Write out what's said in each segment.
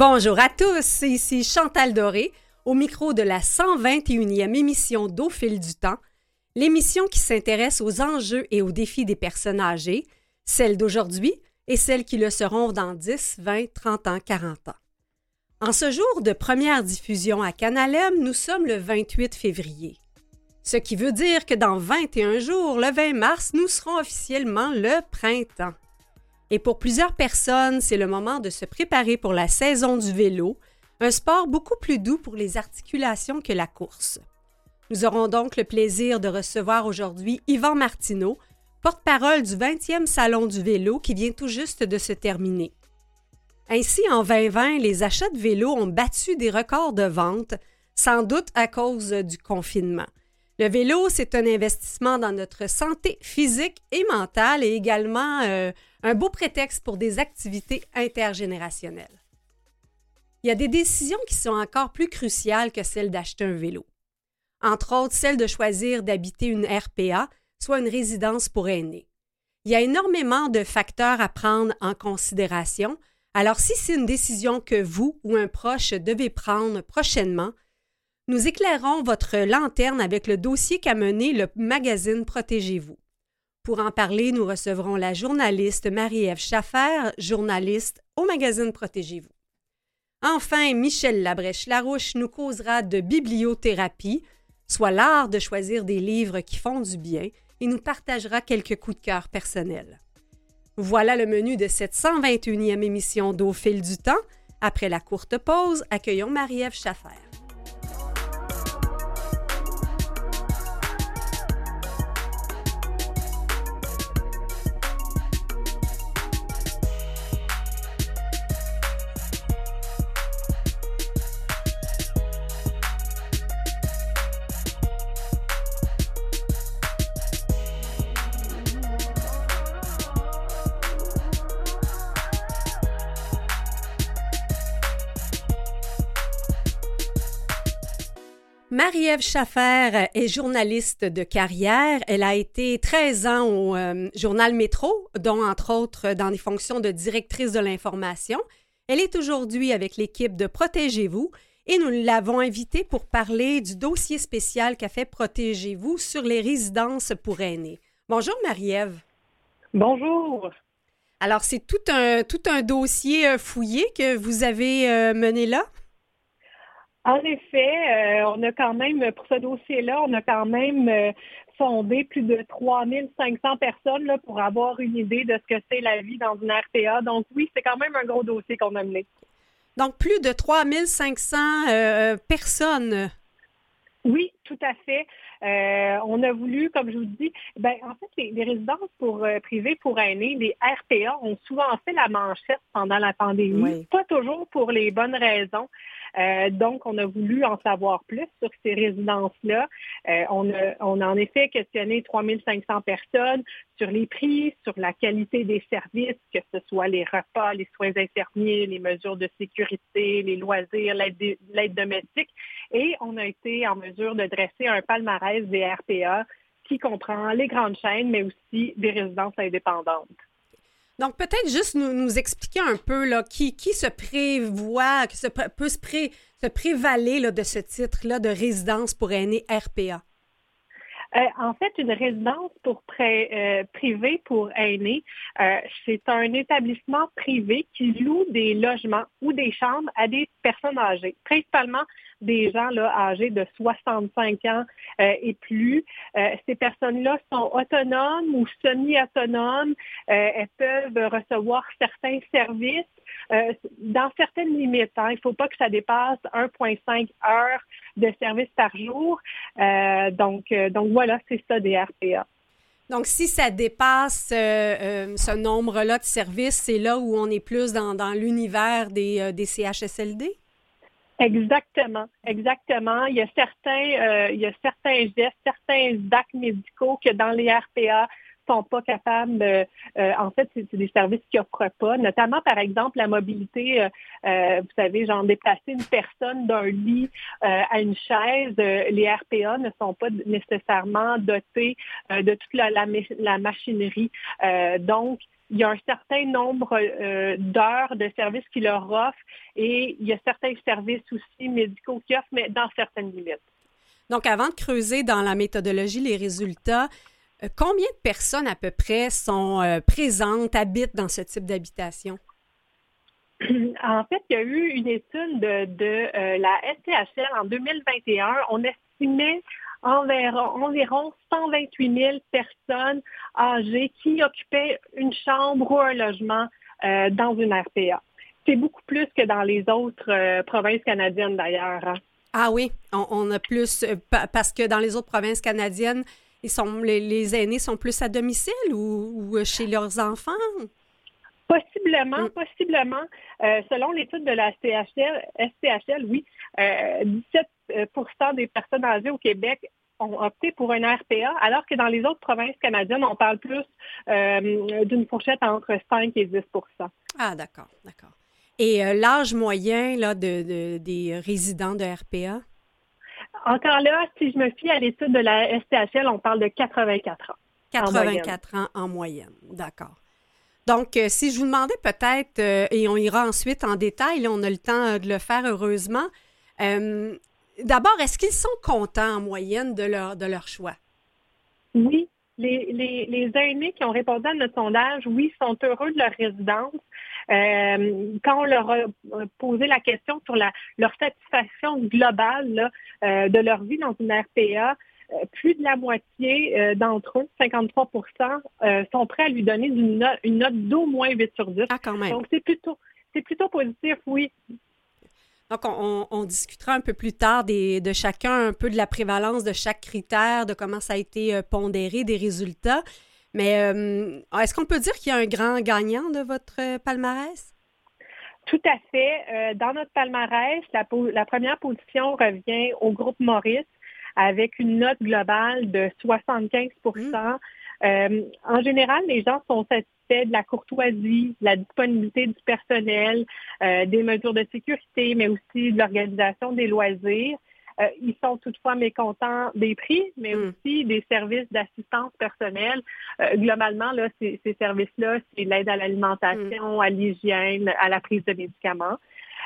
Bonjour à tous, ici Chantal Doré, au micro de la 121e émission d'Au fil du temps, l'émission qui s'intéresse aux enjeux et aux défis des personnes âgées, celles d'aujourd'hui et celles qui le seront dans 10, 20, 30 ans, 40 ans. En ce jour de première diffusion à Canalem, nous sommes le 28 février. Ce qui veut dire que dans 21 jours, le 20 mars, nous serons officiellement le printemps. Et pour plusieurs personnes, c'est le moment de se préparer pour la saison du vélo, un sport beaucoup plus doux pour les articulations que la course. Nous aurons donc le plaisir de recevoir aujourd'hui Yvan Martineau, porte-parole du 20e Salon du vélo qui vient tout juste de se terminer. Ainsi, en 2020, les achats de vélos ont battu des records de vente, sans doute à cause du confinement. Le vélo, c'est un investissement dans notre santé physique et mentale et également euh, un beau prétexte pour des activités intergénérationnelles. Il y a des décisions qui sont encore plus cruciales que celle d'acheter un vélo. Entre autres, celle de choisir d'habiter une RPA, soit une résidence pour aînés. Il y a énormément de facteurs à prendre en considération, alors si c'est une décision que vous ou un proche devez prendre prochainement, nous éclairons votre lanterne avec le dossier qu'a mené le magazine Protégez-vous. Pour en parler, nous recevrons la journaliste Marie-Ève Schaffer, journaliste au magazine Protégez-vous. Enfin, Michel Labrèche-Larouche nous causera de bibliothérapie, soit l'art de choisir des livres qui font du bien, et nous partagera quelques coups de cœur personnels. Voilà le menu de cette 121e émission d'Au fil du temps. Après la courte pause, accueillons Marie-Ève Schaffer. Marie-Ève Schaffer est journaliste de carrière. Elle a été 13 ans au euh, journal Métro, dont entre autres dans des fonctions de directrice de l'information. Elle est aujourd'hui avec l'équipe de Protégez-vous et nous l'avons invitée pour parler du dossier spécial qu'a fait Protégez-vous sur les résidences pour aînés. Bonjour Marie-Ève. Bonjour. Alors c'est tout un, tout un dossier euh, fouillé que vous avez euh, mené là? En effet, euh, on a quand même, pour ce dossier-là, on a quand même euh, sondé plus de 3500 personnes là, pour avoir une idée de ce que c'est la vie dans une RPA. Donc oui, c'est quand même un gros dossier qu'on a mené. Donc plus de 3500 euh, personnes. Oui, tout à fait. on a voulu, comme je vous dis, ben, en fait, les, résidences pour privées pour aînés, les RPA, ont souvent fait la manchette pendant la pandémie, pas toujours pour les bonnes raisons. Euh, donc, on a voulu en savoir plus sur ces résidences-là. Euh, on, a, on en effet questionné 3500 personnes sur les prix, sur la qualité des services, que ce soit les repas, les soins infirmiers, les mesures de sécurité, les loisirs, l'aide domestique. Et on a été en mesure de dresser un palmarès des RPA qui comprend les grandes chaînes, mais aussi des résidences indépendantes. Donc, peut-être juste nous, expliquer un peu là, qui, qui se prévoit, qui se, peut se, se prévaler de ce titre-là de résidence pour aînés RPA. Euh, en fait, une résidence pour euh, privée pour aînés, euh, c'est un établissement privé qui loue des logements ou des chambres à des personnes âgées, principalement des gens âgés de 65 ans et plus. ces personnes-là sont autonomes ou semi-autonomes. elles peuvent recevoir certains services euh, dans certaines limites. Hein. il ne faut pas que ça dépasse 1,5 heures de service par jour. Euh, donc, euh, donc voilà, c'est ça des RPA. Donc, si ça dépasse ce nombre-là de services, c'est là où on est plus dans, l'univers des, des CHSLD? Exactement, exactement. Il y a certains, il y a certains gestes, certains actes médicaux que dans les RPA, sont pas capables, euh, en fait, c'est des services qui offrent pas, notamment par exemple la mobilité, euh, euh, vous savez, genre déplacer une personne d'un lit à une chaise, les RPA ne sont pas nécessairement dotés de toute la, la, machinerie. donc, il y a un certain nombre d'heures de services qui leur offrent et il y a certains services aussi médicaux qui offrent, mais dans certaines limites. Donc, avant de creuser dans la méthodologie les résultats, combien de personnes à peu près sont présentes, habitent dans ce type d'habitation? En fait, il y a eu une étude de, la STHL en 2021. On estimait environ, environ 128 000 personnes âgées qui occupaient une chambre ou un logement euh, dans une RPA. C'est beaucoup plus que dans les autres euh, provinces canadiennes d'ailleurs. Hein. Ah oui, on, a plus euh, parce que dans les autres provinces canadiennes, ils sont, les, aînés sont plus à domicile ou, chez leurs enfants? Possiblement, mm. possiblement. selon l'étude de la STHL, STHL oui, 17 euh, des personnes âgées au Québec ont opté pour un RPA, alors que dans les autres provinces canadiennes, on parle plus euh, d'une fourchette entre 5 et 10% Ah, d'accord, d'accord. Et euh, l'âge moyen là, de, des résidents de RPA? Encore là, si je me fie à l'étude de la STHL, on parle de 84 ans. 84 ans en moyenne, d'accord. Donc, si je vous demandais peut-être, et on ira ensuite en détail, on a le temps de le faire heureusement, D'abord, est-ce qu'ils sont contents en moyenne de leur, de leur choix? Oui. Les, les, aînés qui ont répondu à notre sondage, oui, sont heureux de leur résidence. Euh, quand on leur a posé la question sur la, leur satisfaction globale euh, de leur vie dans une RPA, euh, plus de la moitié d'entre eux, 53% sont prêts à lui donner une note, une note d'au moins 8 sur 10. Ah, quand même. Donc, c'est plutôt, c'est plutôt positif, oui. Donc, on, discutera un peu plus tard de chacun, un peu de la prévalence de chaque critère, de comment ça a été euh, pondéré, des résultats. Mais euh, est-ce qu'on peut dire qu'il y a un grand gagnant de votre euh, palmarès? Tout à fait. dans notre palmarès, la, la, première position revient au groupe Maurice avec une note globale de 75% mmh. En général, les gens sont satisfaits de la courtoisie, de la disponibilité du personnel, euh, des mesures de sécurité, mais aussi de l'organisation des loisirs. Euh, ils sont toutefois mécontents des prix, mais hmm. aussi des services d'assistance personnelle. Euh, globalement, là, ces, services-là, c'est l'aide à l'alimentation, à l'hygiène, à la prise de médicaments.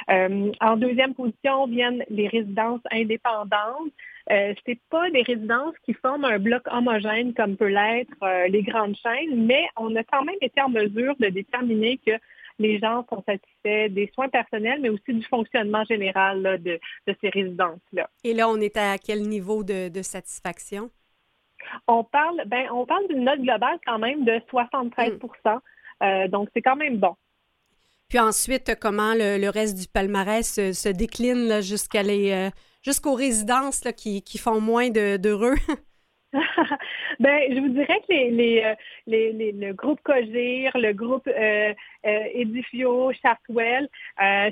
En deuxième position viennent les résidences indépendantes. Euh, c'est pas des résidences qui forment un bloc homogène comme peut l'être euh, les grandes chaînes, mais on a quand même été en mesure de déterminer que les gens sont satisfaits des soins personnels, mais aussi du fonctionnement général de, ces résidences-là. Et là, on est à quel niveau de, satisfaction? On parle, ben, on parle d'une note globale quand même de 73% hmm. euh, donc c'est quand même bon. Puis ensuite, comment le, reste du palmarès se, décline jusqu'à les jusqu'aux résidences qui, qui, font moins d'heureux? ben, je vous dirais que les, les, euh, les, le groupe Cogir, le groupe euh, euh, Edifio, Chartwell,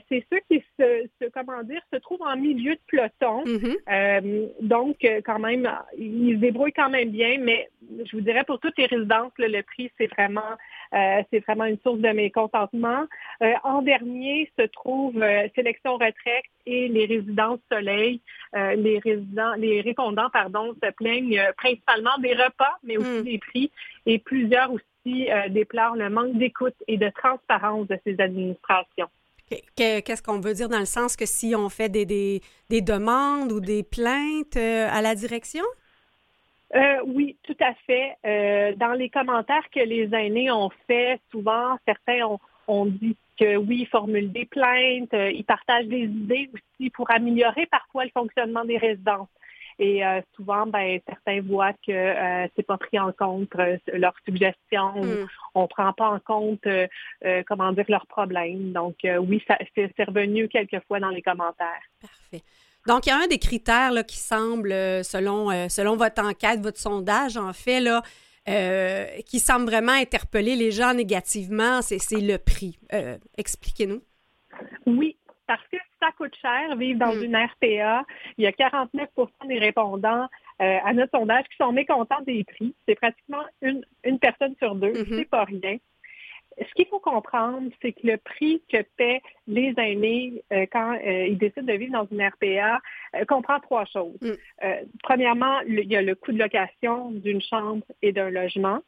c'est ceux qui se, se, comment dire, se trouvent en milieu de peloton. Mm-hmm. donc, quand même, ils se débrouillent quand même bien, mais je vous dirais pour toutes les résidences, le prix, c'est vraiment c'est vraiment une source de mécontentement. en dernier se trouve Sélection Retraite et les résidences Soleil. les résidents, les répondants, pardon, se plaignent principalement des repas, mais aussi hmm. des prix. Et plusieurs aussi euh, déplorent le manque d'écoute et de transparence de ces administrations. Qu'est-ce qu'on veut dire dans le sens que si on fait des, des, demandes ou des plaintes euh, à la direction? Euh, oui, tout à fait. dans les commentaires que les aînés ont fait, souvent, certains ont, ont dit que oui, ils formulent des plaintes, ils partagent des idées aussi pour améliorer parfois le fonctionnement des résidences. Et euh, souvent, ben, certains voient que euh, c'est pas pris en compte euh, leurs suggestions, mm. on prend pas en compte, comment dire, leurs problèmes. Donc, oui, ça, c'est, revenu quelquefois dans les commentaires. Parfait. Donc, il y a un des critères là, qui semble, selon, selon votre enquête, votre sondage, en fait, là, qui semble vraiment interpeller les gens négativement, c'est, c'est le prix. expliquez-nous. Oui, parce que ça coûte cher vivre dans mm. une RPA. Il y a 49% des répondants euh, à notre sondage qui sont mécontents des prix. C'est pratiquement une, personne sur deux. Mm-hmm. C'est pas rien. Ce qu'il faut comprendre, c'est que le prix que paient les aînés euh, quand euh, ils décident de vivre dans une RPA comprend trois choses. Mm. premièrement, il y a le coût de location d'une chambre et d'un logement.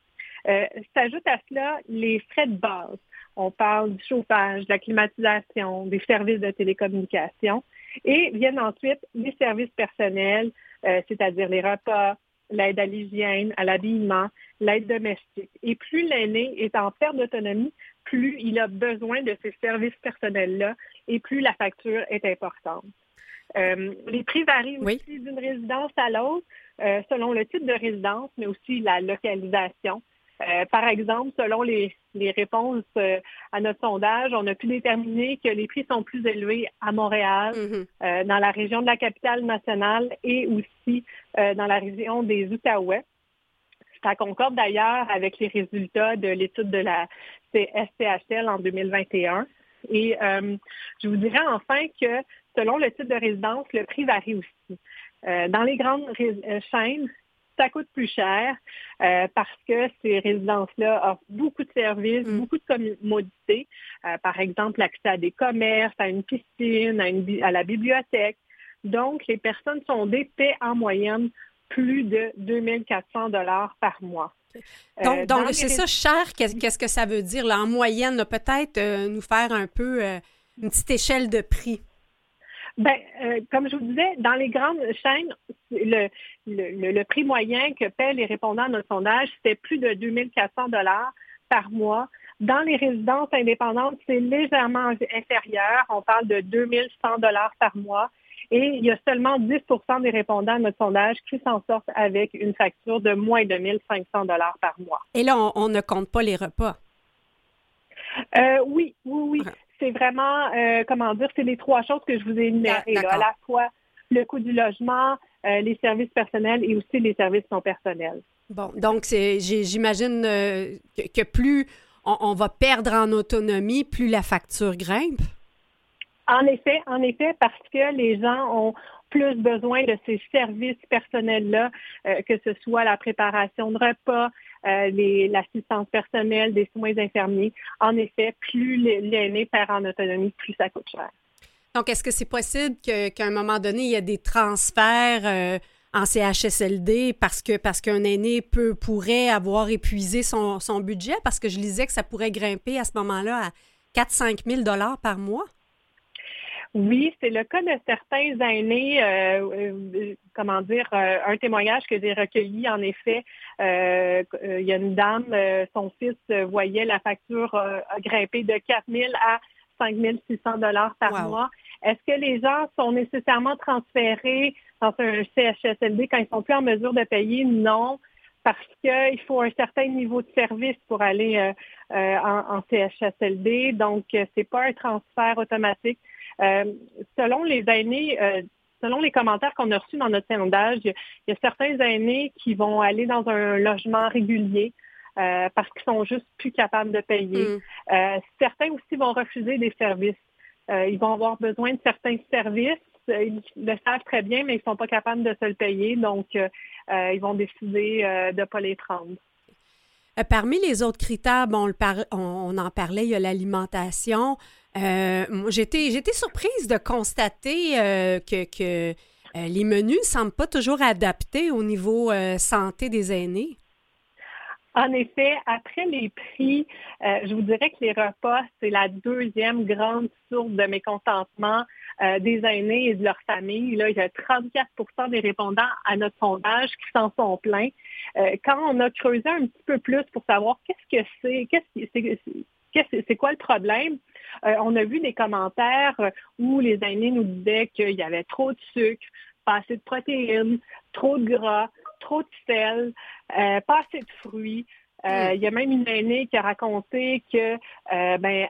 S'ajoute à cela les frais de base. On parle du chauffage, de la climatisation, des services de télécommunication. Et viennent ensuite les services personnels, c'est-à-dire les repas, l'aide à l'hygiène, à l'habillement, l'aide domestique. Et plus l'aîné est en perte d'autonomie, plus il a besoin de ces services personnels-là et plus la facture est importante. Euh, les prix varient aussi d'une résidence à l'autre euh, selon le type de résidence, mais aussi la localisation. Euh, par exemple, selon les, réponses à notre sondage, on a pu déterminer que les prix sont plus élevés à Montréal, mm-hmm. dans la région de la capitale nationale et aussi dans la région des Outaouais. Ça concorde d'ailleurs avec les résultats de l'étude de la SCHL en 2021. Et euh, je vous dirais enfin que selon le type de résidence, le prix varie aussi. Euh, dans les grandes euh, chaînes, ça coûte plus cher parce que ces résidences-là offrent beaucoup de services, mm. beaucoup de commodités. par exemple, l'accès à des commerces, à une piscine, à, à la bibliothèque. Donc, les personnes sont paient en moyenne plus de 2400 dollars par mois. Donc, donc c'est ça, cher, qu'est-ce que ça veut dire? Là, en moyenne, peut-être euh, nous faire un peu euh, une petite échelle de prix. Bien, euh, comme je vous disais, dans les grandes chaînes, le, le, prix moyen que paient les répondants à notre sondage, c'était plus de 2400 dollars par mois. Dans les résidences indépendantes, c'est légèrement inférieur. On parle de 2100 dollars par mois. Et il y a seulement 10% des répondants à notre sondage qui s'en sortent avec une facture de moins de 1500 dollars par mois. Et là, on, ne compte pas les repas? Euh, oui, oui, oui. C'est vraiment, euh, comment dire, c'est les trois choses que je vous ai énumérées. à la fois le coût du logement, euh, les services personnels et aussi les services non personnels. Bon, donc j'imagine que, plus on va perdre en autonomie, plus la facture grimpe? En effet, en effet, parce que les gens ont plus besoin de ces services personnels-là, euh, que ce soit la préparation de repas, euh, l'assistance personnelle, des soins infirmiers. En effet, plus l'aîné perd en autonomie, plus ça coûte cher. Donc, est-ce que c'est possible qu'à un moment donné, il y ait des transferts euh, en CHSLD parce que parce qu'un aîné peut pourrait avoir épuisé son, son budget? Parce que je lisais que ça pourrait grimper à ce moment-là à 4-5 000 par mois. Oui, c'est le cas de certains aînés, euh, euh, comment dire, euh, un témoignage que j'ai recueilli, en effet, il y a une dame, son fils voyait la facture grimper de 4 000 à 5 600 dollars par mois. Est-ce que les gens sont nécessairement transférés dans un CHSLD quand ils sont plus en mesure de payer? Non parce qu'il faut un certain niveau de service pour aller en, en, CHSLD. Donc, c'est pas un transfert automatique. Euh, selon les aînés, euh, selon les commentaires qu'on a reçus dans notre sondage, il y a certains aînés qui vont aller dans un logement régulier. Euh, parce qu'ils sont juste plus capables de payer. Mm. certains aussi vont refuser des services. ils vont avoir besoin de certains services. Ils le savent très bien, mais ils ne sont pas capables de se le payer. Donc, ils vont décider de ne pas les prendre. Parmi les autres critères, bon, on, en parlait, il y a l'alimentation. Euh, j'étais, surprise de constater euh, que, euh, les menus ne semblent pas toujours adaptés au niveau santé des aînés. En effet, après les prix, je vous dirais que les repas, c'est la deuxième grande source de mécontentement des aînés et de leur famille. Là, il y a 34% des répondants à notre sondage qui s'en sont plaints. quand on a creusé un petit peu plus pour savoir qu'est-ce que c'est, qu'est-ce c'est quoi le problème, euh, on a vu des commentaires où les aînés nous disaient qu'il y avait trop de sucre, pas assez de protéines, trop de gras, trop de sel, euh, pas assez de fruits. Euh, hmm. il y a même une aînée qui a raconté que ben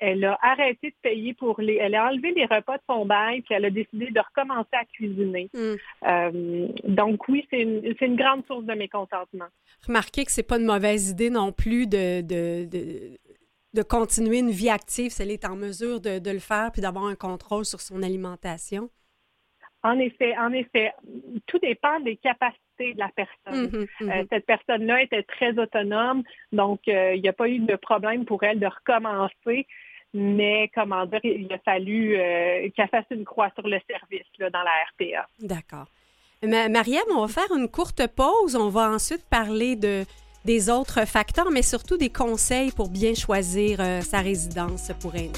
elle, a arrêté de payer pour les, elle a enlevé les repas de son bail puis elle a décidé de recommencer à cuisiner. Hmm. donc oui, c'est une, grande source de mécontentement. Remarquez que c'est pas une mauvaise idée non plus de de continuer une vie active si elle est en mesure de, le faire puis d'avoir un contrôle sur son alimentation? En effet, en effet, tout dépend des capacités de la personne. Mm-hmm, mm-hmm. Euh, cette personne-là était très autonome, donc euh, il n'y a pas eu de problème pour elle de recommencer, mais comment dire, il a fallu euh, qu'elle fasse une croix sur le service là, dans la RPA. D'accord. Mariam, on va faire une courte pause. On va ensuite parler de des autres facteurs, mais surtout des conseils pour bien choisir sa résidence pour aînés.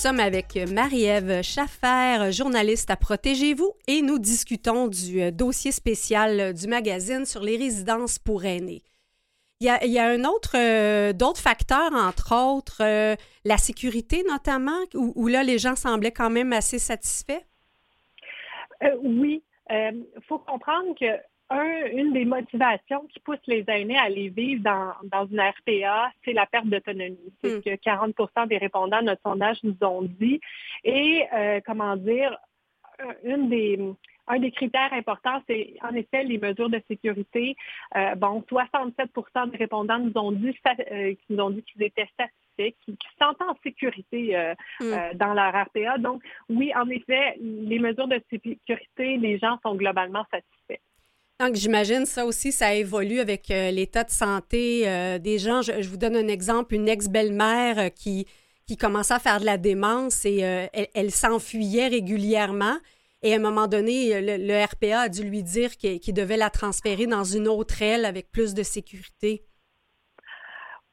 Sommes avec Marie-Ève Schaffer, journaliste à Protégez-vous, et nous discutons du euh, dossier spécial du magazine sur les résidences pour aînés. Il y a, un autre, euh, d'autres facteurs, entre autres, euh, la sécurité notamment, où, là, les gens semblaient quand même assez satisfaits? oui. Il faut comprendre que une des motivations qui pousse les aînés à aller vivre dans, une RPA, c'est la perte d'autonomie. C'est ce hmm. que 40% des répondants à notre sondage nous ont dit. Et, euh, comment dire, une des, un des critères importants, c'est en effet les mesures de sécurité. Euh, bon, 67% des répondants nous ont dit, euh, nous ont dit qu'ils étaient satisfaits, qu'ils se sentent en sécurité hmm. dans leur RPA. Donc, oui, en effet, les mesures de sécurité, les gens sont globalement satisfaits. Donc, j'imagine ça aussi, ça évolue avec euh, l'état de santé euh, des gens. Je, vous donne un exemple, une ex-belle-mère euh, qui, qui commençait à faire de la démence et elle, s'enfuyait régulièrement. Et à un moment donné, le, RPA a dû lui dire qu'il devait la transférer dans une autre aile avec plus de sécurité.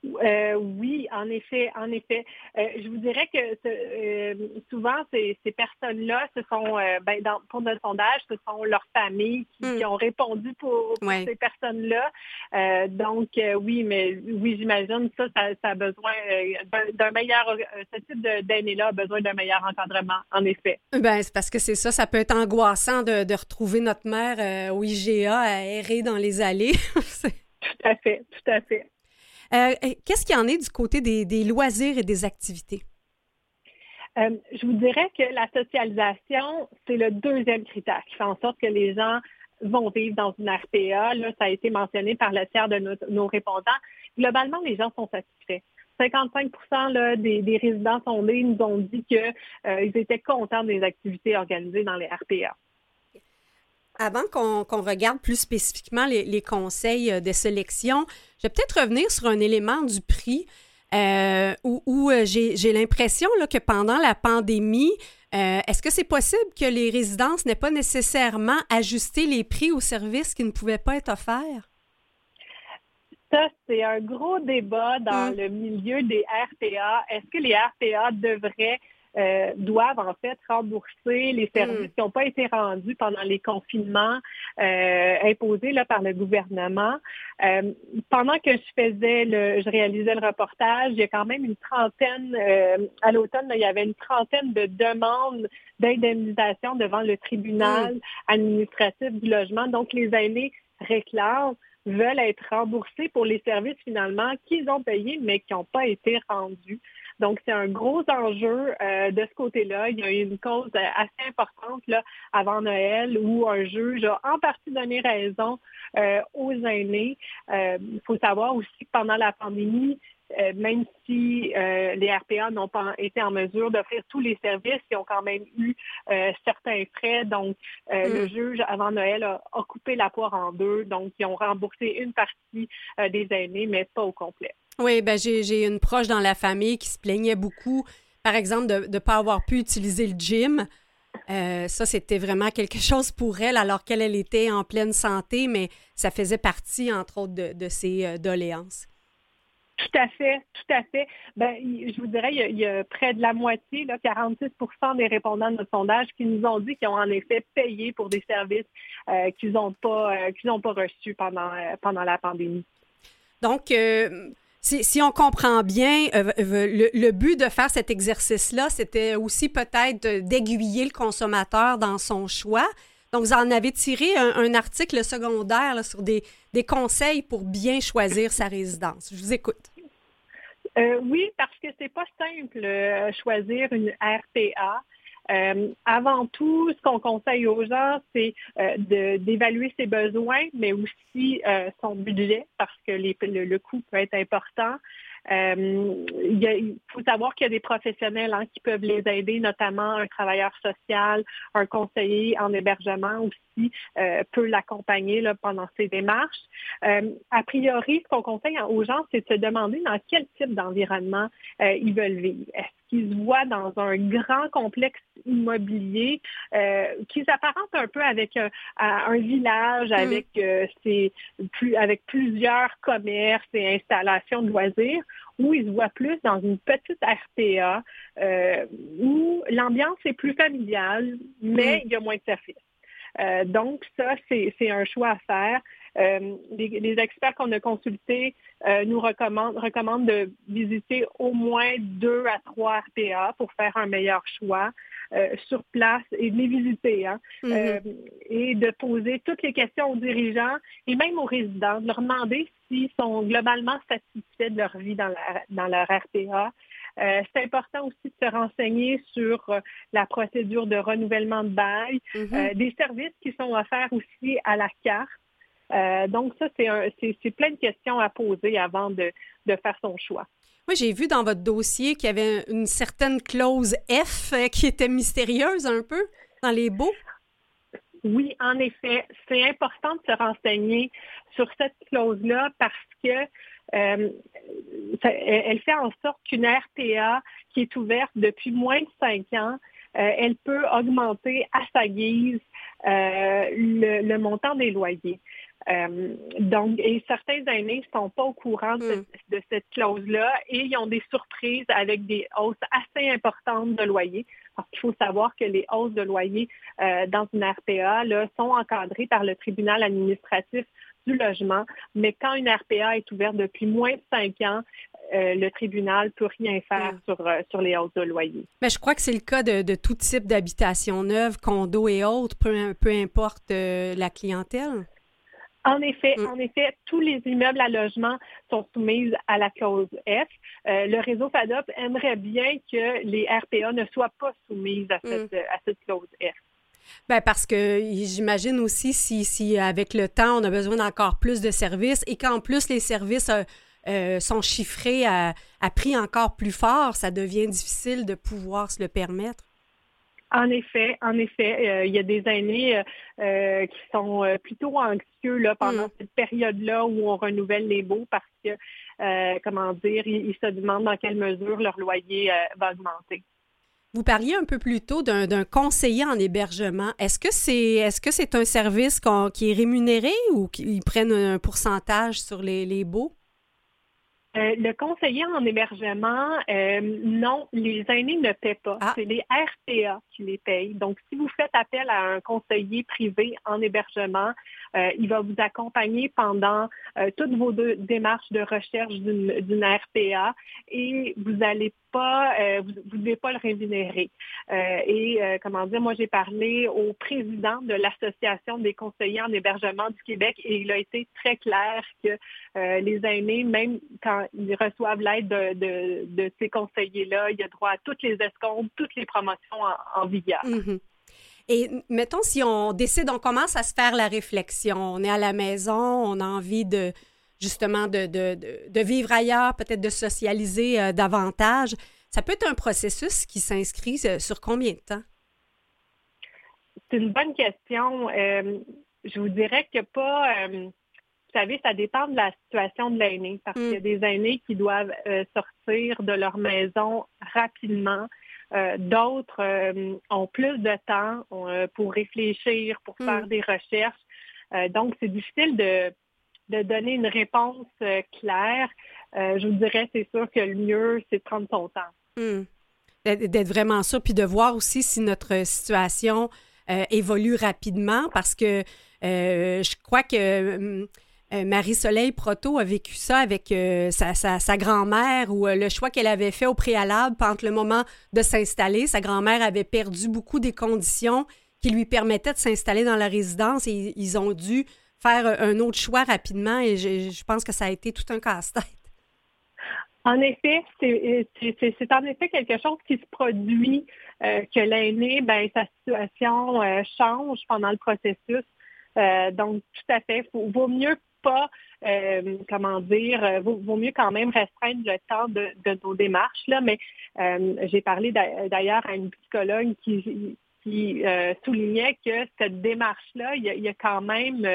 Euh, oui, en effet, en effet. Euh, je vous dirais que euh, souvent ces, personnes-là, ce sont, ben, pour notre sondage, ce sont leurs familles qui, hmm. ont répondu pour, ces personnes-là. donc oui, mais oui, j'imagine ça, ça, a besoin d'un meilleur, ce type d'aîné-là a besoin d'un meilleur encadrement, en effet. Ben c'est parce que c'est ça, ça peut être angoissant de, de retrouver notre mère au IGA à errer dans les allées. tout à fait, tout à fait. Euh, qu'est-ce qu'il y en est du côté des, loisirs et des activités? Euh, je vous dirais que la socialisation, c'est le deuxième critère qui fait en sorte que les gens vont vivre dans une RPA. Là, ça a été mentionné par le tiers de nos, répondants. Globalement, les gens sont satisfaits. 55% des, résidents sondés nous ont dit qu'ils euh, étaient contents des activités organisées dans les RPA. Avant qu'on regarde plus spécifiquement les, conseils euh, de sélection, je vais peut-être revenir sur un élément du prix euh, où, euh, j'ai l'impression que pendant la pandémie, est-ce que c'est possible que les résidences n'aient pas nécessairement ajusté les prix aux services qui ne pouvaient pas être offerts? Ça, c'est un gros débat dans hum. le milieu des RPA. Est-ce que les RPA devraient euh, doivent en fait rembourser les services mm. qui n'ont pas été rendus pendant les confinements euh, imposés là, par le gouvernement. Euh, pendant que je faisais le, je réalisais le reportage, il y a quand même une trentaine, à l'automne, il y avait une trentaine de demandes d'indemnisation devant le tribunal mm. administratif du logement. Donc, les aînés réclament veulent être remboursés pour les services finalement qu'ils ont payés mais qui n'ont pas été rendus. Donc, c'est un gros enjeu euh, de ce côté-là. Il y a eu une cause euh, assez importante là, avant Noël où un juge a en partie donné raison euh, aux aînés. Il faut savoir aussi que pendant la pandémie, même si les RPA n'ont pas été en mesure d'offrir tous les services, ils ont quand même eu certains frais. Donc, le mm. juge, avant Noël, a, coupé la poire en deux. Donc, ils ont remboursé une partie des aînés, mais pas au complet. Oui, ben j'ai une proche dans la famille qui se plaignait beaucoup, par exemple, de ne pas avoir pu utiliser le gym. Euh, ça, c'était vraiment quelque chose pour elle, alors qu'elle elle était en pleine santé, mais ça faisait partie, entre autres, de, ses euh, doléances. Tout à fait, tout à fait. Ben, je vous dirais, il y, a, près de la moitié, là, 46 des répondants de notre sondage qui nous ont dit qu'ils ont en effet payé pour des services euh, qu'ils n'ont pas, qu'ils pas reçus pendant, pendant la pandémie. Donc, si, on comprend bien, euh, euh, le, but de faire cet exercice-là, c'était aussi peut-être d'aiguiller le consommateur dans son choix. Donc, vous en avez tiré un, article secondaire sur des, conseils pour bien choisir sa résidence. Je vous écoute. Euh, oui, parce que c'est pas simple choisir une RPA. Euh, avant tout, ce qu'on conseille aux gens, c'est euh, d'évaluer ses besoins, mais aussi euh, son budget, parce que le, coût peut être important. il, faut savoir qu'il y a des professionnels hein, qui peuvent les aider, notamment un travailleur social, un conseiller en hébergement aussi peut l'accompagner pendant ces démarches. a priori, ce qu'on conseille aux gens, c'est de se demander dans quel type d'environnement ils veulent vivre. Qu'ils se voient dans un grand complexe immobilier euh, qui s'apparente un peu avec un, un village, mm. avec, euh, plus, avec plusieurs commerces et installations de loisirs, où ils se voient plus dans une petite RPA euh, où l'ambiance est plus familiale, mais mm. il y a moins de services. Euh, donc, ça, c'est un choix à faire. Euh, les, experts qu'on a consultés euh, nous recommandent, recommandent de visiter au moins deux à trois RPA pour faire un meilleur choix. sur place et de les visiter hein, mm-hmm. et de poser toutes les questions aux dirigeants et même aux résidents, de leur demander s'ils sont globalement satisfaits de leur vie dans, dans leur RPA, euh, c'est important aussi de se renseigner sur euh, la procédure de renouvellement de bail, mm-hmm. euh, des services qui sont offerts aussi à la carte. donc ça, c'est plein de questions à poser avant de, faire son choix. Moi, j'ai vu dans votre dossier qu'il y avait une certaine clause F qui était mystérieuse un peu dans les baux. Oui, en effet, c'est important de se renseigner sur cette clause-là parce que euh, elle fait en sorte qu'une RPA qui est ouverte depuis moins de cinq ans, euh, elle peut augmenter à sa guise euh, le, montant des loyers. donc, et certains aînés ne sont pas au courant de, hmm. cette clause-là et ils ont des surprises avec des hausses assez importantes de loyers. Parce qu'il faut savoir que les hausses de loyers dans une RPA là, sont encadrées par le tribunal administratif du logement, mais quand une RPA est ouverte depuis moins de cinq ans, euh, le tribunal ne peut rien faire mm. sur, euh, sur les hausses de loyer. Mais je crois que c'est le cas de, tout type d'habitation neuve, condo et autres, peu, peu importe euh, la clientèle. En effet, mm. en effet, tous les immeubles à logement sont soumis à la clause F. le réseau FADOP aimerait bien que les RPA ne soient pas soumises à mm. à cette clause F. Ben parce que j'imagine aussi si, si avec le temps, on a besoin d'encore plus de services et qu'en plus les services euh, euh, sont chiffrés à, prix encore plus fort, ça devient difficile de pouvoir se le permettre. En effet, en effet, euh, il y a des aînés qui sont plutôt anxieux là, pendant mm. cette période-là où on renouvelle les baux parce que, comment dire, ils, se demandent dans quelle mesure leur loyer va augmenter. Vous parliez un peu plus tôt d'un conseiller en hébergement. Est-ce que c'est est-ce que c'est un service qui est rémunéré ou qu'ils prennent un pourcentage sur les, les baux? Euh, le conseiller en hébergement, euh, non, les aînés ne paient pas. Ah. C'est les RPA qui les payent. Donc, si vous faites appel à un conseiller privé en hébergement, euh, il va vous accompagner pendant toutes vos démarches de recherche d'une RPA et vous n'allez pas, vous ne devez pas le rémunérer. et comment dire, moi j'ai parlé au président de l'Association des conseillers en hébergement du Québec et il a été très clair que les aînés, même quand ils reçoivent l'aide de, ces conseillers-là. Il y a droit à toutes les escomptes, toutes les promotions en, vigueur. Mhm. Et mettons, si on décide, on commence à se faire la réflexion, on est à la maison, on a envie de justement de, vivre ailleurs, peut-être de socialiser euh, davantage. Ça peut être un processus qui s'inscrit euh, sur combien de temps? C'est une bonne question. Euh, je vous dirais que pas vous savez, ça dépend de la situation de l'aîné, parce qu'il y a mm. des aînés qui doivent sortir de leur maison rapidement. Euh, d'autres euh, ont plus de temps pour réfléchir, pour faire mm. des recherches. donc, c'est difficile de, donner une réponse claire. je vous dirais, c'est sûr que le mieux, c'est de prendre son temps. Mm. D'être vraiment sûr, puis de voir aussi si notre situation évolue rapidement, parce que je crois que euh, Marie-Soleil Proto a vécu ça avec euh, sa, grand-mère ou euh, le choix qu'elle avait fait au préalable entre le moment de s'installer. Sa grand-mère avait perdu beaucoup des conditions qui lui permettaient de s'installer dans la résidence et ils ont dû faire un autre choix rapidement et je, pense que ça a été tout un casse-tête. En effet, c'est en effet quelque chose qui se produit, que l'aîné, ben, sa situation change pendant le processus. donc, tout à fait, il vaut mieux pas, comment dire, vaut, vaut, mieux quand même restreindre le temps de, nos démarches. Là, mais j'ai parlé d'ailleurs à une psychologue qui, qui soulignait que cette démarche-là, il, y, a quand même,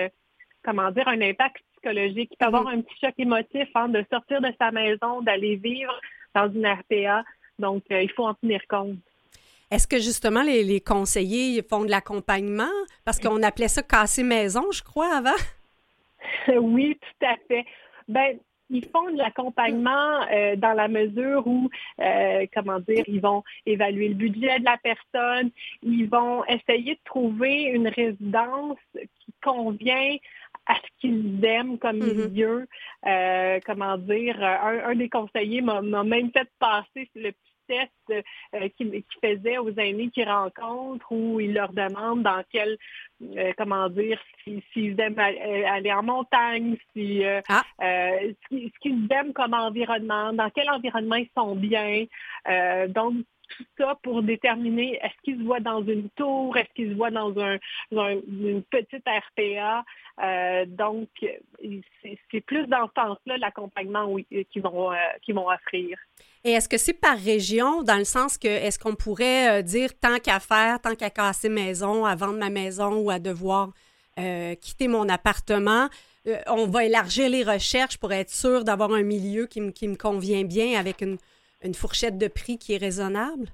comment dire, un impact psychologique. Il peut avoir mm-hmm. un petit choc émotif hein, de sortir de sa maison, d'aller vivre dans une RPA. Donc, il faut en tenir compte. Est-ce que justement les, conseillers font de l'accompagnement? Parce qu'on appelait ça casser maison, je crois, avant. oui, tout à fait. Ben, ils font de l'accompagnement euh, dans la mesure où, euh, comment dire, ils vont évaluer le budget de la personne, ils vont essayer de trouver une résidence qui convient à ce qu'ils aiment comme mm-hmm. milieu. Euh, comment dire, un, un des conseillers m'a même fait passer le petit test euh, qu'il faisait aux aînés qu'ils rencontrent où il leur demande dans quel, euh, comment dire, s'ils aiment aller en montagne, si, euh, ah. ce qu'ils aiment comme environnement, dans quel environnement ils sont bien. donc, tout ça pour déterminer est-ce qu'ils se voient dans une tour, est-ce qu'ils se voient dans un, une petite RPA. donc, c'est plus dans ce sens-là l'accompagnement qu'ils vont, qu'ils vont offrir. Et est-ce que c'est par région, dans le sens que est-ce qu'on pourrait euh, dire tant qu'à faire, tant qu'à casser maison, à vendre ma maison ou à devoir euh, quitter mon appartement, euh, on va élargir les recherches pour être sûr d'avoir un milieu qui, me convient bien avec une, fourchette de prix qui est raisonnable?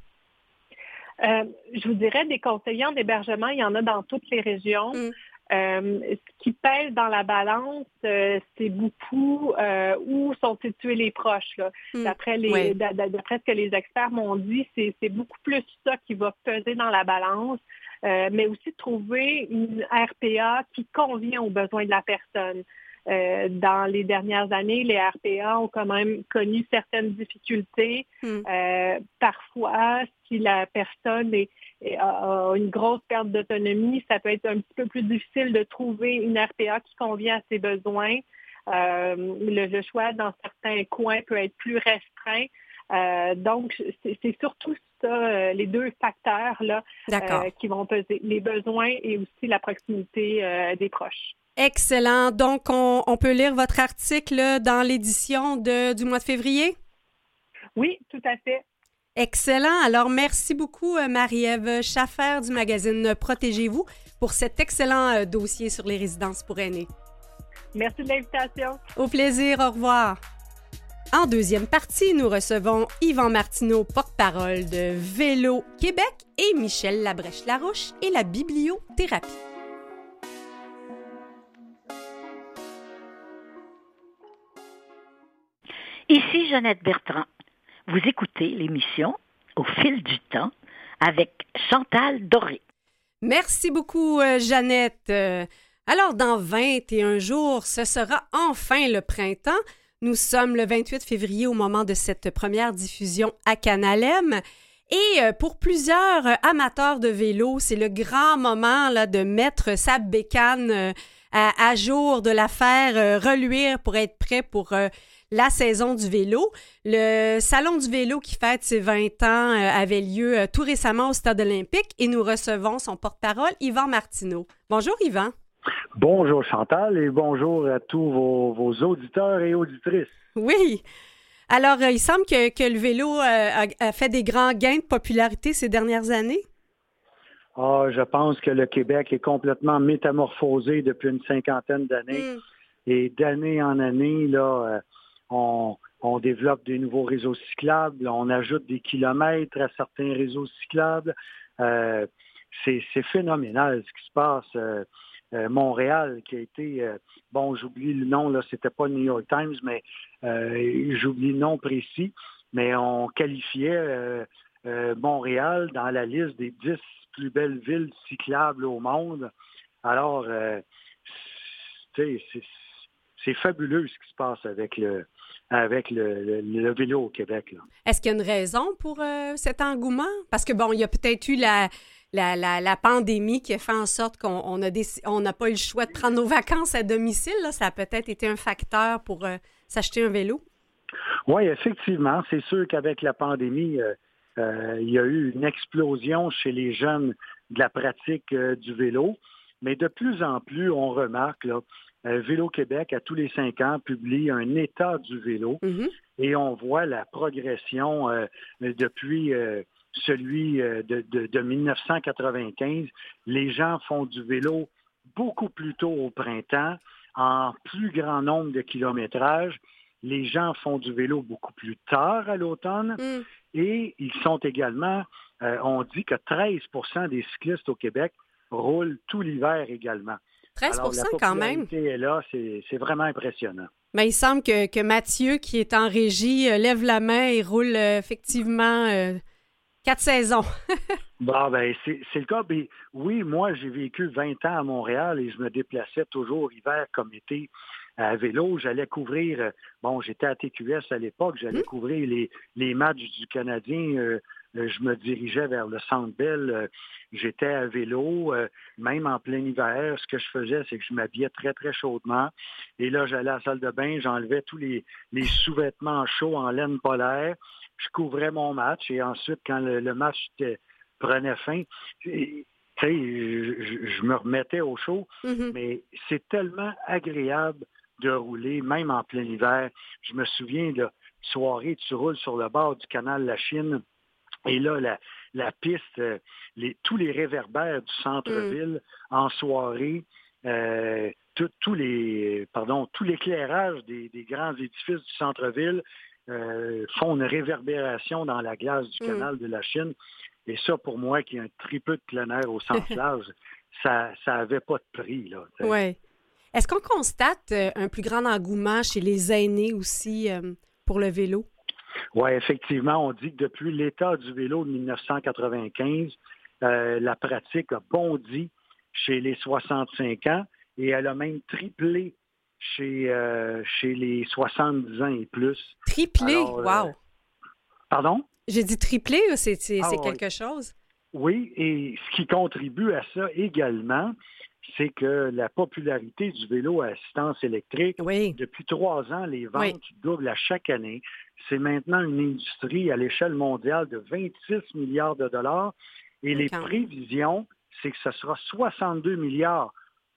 je vous dirais, des conseillers en hébergement, il y en a dans toutes les régions. Mm. Euh, ce qui pèse dans la balance, euh, c'est beaucoup euh, où sont situés les proches. D'après les, d'après ce que les experts m'ont dit, c'est beaucoup plus ça qui va peser dans la balance, mais aussi trouver une RPA qui convient aux besoins de la personne. Dans les dernières années, les RPA ont quand même connu certaines difficultés. Hmm. parfois, si la personne est, a, une grosse perte d'autonomie, ça peut être un petit peu plus difficile de trouver une RPA qui convient à ses besoins. Euh, le, choix dans certains coins peut être plus restreint. Euh, donc, c'est surtout ça, euh, les deux facteurs là, qui vont peser, les besoins et aussi la proximité des proches. Excellent. Donc, on, on, peut lire votre article dans l'édition du mois de février? Oui, tout à fait. Excellent. Alors, merci beaucoup, euh, Marie-Ève Schaffer du magazine Protégez-vous pour cet excellent euh, dossier sur les résidences pour aînés. Merci de l'invitation. Au plaisir. Au revoir. En deuxième partie, nous recevons Yvan Martineau, porte-parole de Vélo Québec, et Michel Labrèche-Larouche et la bibliothérapie. Ici Jeannette Bertrand. Vous écoutez l'émission Au fil du temps avec Chantal Doré. Merci beaucoup, euh, Jeannette. Euh, alors, dans 21 jours, ce sera enfin le printemps. Nous sommes le 28 février au moment de cette première diffusion à Canalem. Et euh, pour plusieurs amateurs de vélo, c'est le grand moment là, de mettre sa bécane à, jour, de la faire reluire pour être prêt pour la saison du vélo. Le Salon du vélo qui fête ses 20 ans euh, avait lieu euh, tout récemment au Stade olympique et nous recevons son porte-parole, Yvan Martineau. Bonjour Yvan. Bonjour Chantal et bonjour à tous vos, auditeurs et auditrices. Oui. Alors, euh, il semble que, le vélo a, fait des grands gains de popularité ces dernières années. Ah, je pense que le Québec est complètement métamorphosé depuis une cinquantaine d'années. Hmm. Et d'année en année, là, on, développe des nouveaux réseaux cyclables, on ajoute des kilomètres à certains réseaux cyclables. Euh, c'est phénoménal ce qui se passe. Euh, euh, Montréal, qui a été, bon, j'oublie le nom, là, c'était pas New York Times, mais j'oublie le nom précis, mais on qualifiait Montréal dans la liste des dix plus belles villes cyclables au monde. Alors, c'est fabuleux ce qui se passe avec le, avec le, vélo au Québec. Est-ce qu'il y a une raison pour euh, cet engouement? Parce que, bon, il y a peut-être eu la, la, pandémie qui a fait en sorte qu'on n'a on pas eu le choix de prendre nos vacances à domicile. Ça a peut-être été un facteur pour euh, s'acheter un vélo? Oui, effectivement. C'est sûr qu'avec la pandémie, euh, il y a eu une explosion chez les jeunes de la pratique du vélo. Mais de plus en plus, on remarque là, Vélo Québec, à tous les cinq ans, publie un état du vélo mm-hmm. et on voit la progression depuis celui de, de, 1995. Les gens font du vélo beaucoup plus tôt au printemps, en plus grand nombre de kilométrages. Les gens font du vélo beaucoup plus tard à l'automne mm. et ils sont également, euh, on dit que 13% des cyclistes au Québec roulent tout l'hiver également. 13 quand même. est là, c'est vraiment impressionnant. Mais il semble que, Mathieu, qui est en régie, euh, lève la main et roule euh, effectivement quatre saisons. bon, ben, c'est le cas. Mais oui, moi, j'ai vécu 20 ans à Montréal et je me déplaçais toujours hiver comme été à vélo. J'allais couvrir, euh, bon, j'étais à TQS à l'époque, j'allais mmh. couvrir les, les, matchs du Canadien. Euh, euh, je me dirigeais vers le Centre Bell. J'étais à vélo, même en plein hiver. Ce que je faisais, c'est que je m'habillais très, très chaudement. Et là, j'allais à la salle de bain, j'enlevais tous les, les sous-vêtements chauds en laine polaire. Je couvrais mon match et ensuite, quand le, match prenait fin, je, je, me remettais au chaud. Mmh Mais c'est tellement agréable de rouler, même en plein hiver. Je me souviens de soirée, tu roules sur le bord du canal La Chine. Et là, la, piste, euh, tous les réverbères du centre-ville en soirée, euh, tous les, pardon, tout l'éclairage des, grands édifices du centre-ville euh, font une réverbération dans la glace du mm. canal de la Chine. Et ça, pour moi, qui est un tripeux de plein air au sens large, ça n'avait pas de prix. Là, est-ce qu'on constate euh, un plus grand engouement chez les aînés aussi euh, pour le vélo? Oui, effectivement, on dit que depuis l'état du vélo de 1995, euh, la pratique a bondi chez les 65 ans et elle a même triplé chez, chez les 70 ans et plus. Triplé? wow! pardon? J'ai dit triplé, c'est ah, quelque chose? Oui, et ce qui contribue à ça également, c'est que la popularité du vélo à assistance électrique, depuis trois ans, les ventes doublent à chaque année. C'est maintenant une industrie à l'échelle mondiale de 26 milliards de dollars et les prévisions, c'est que ce sera 62 milliards,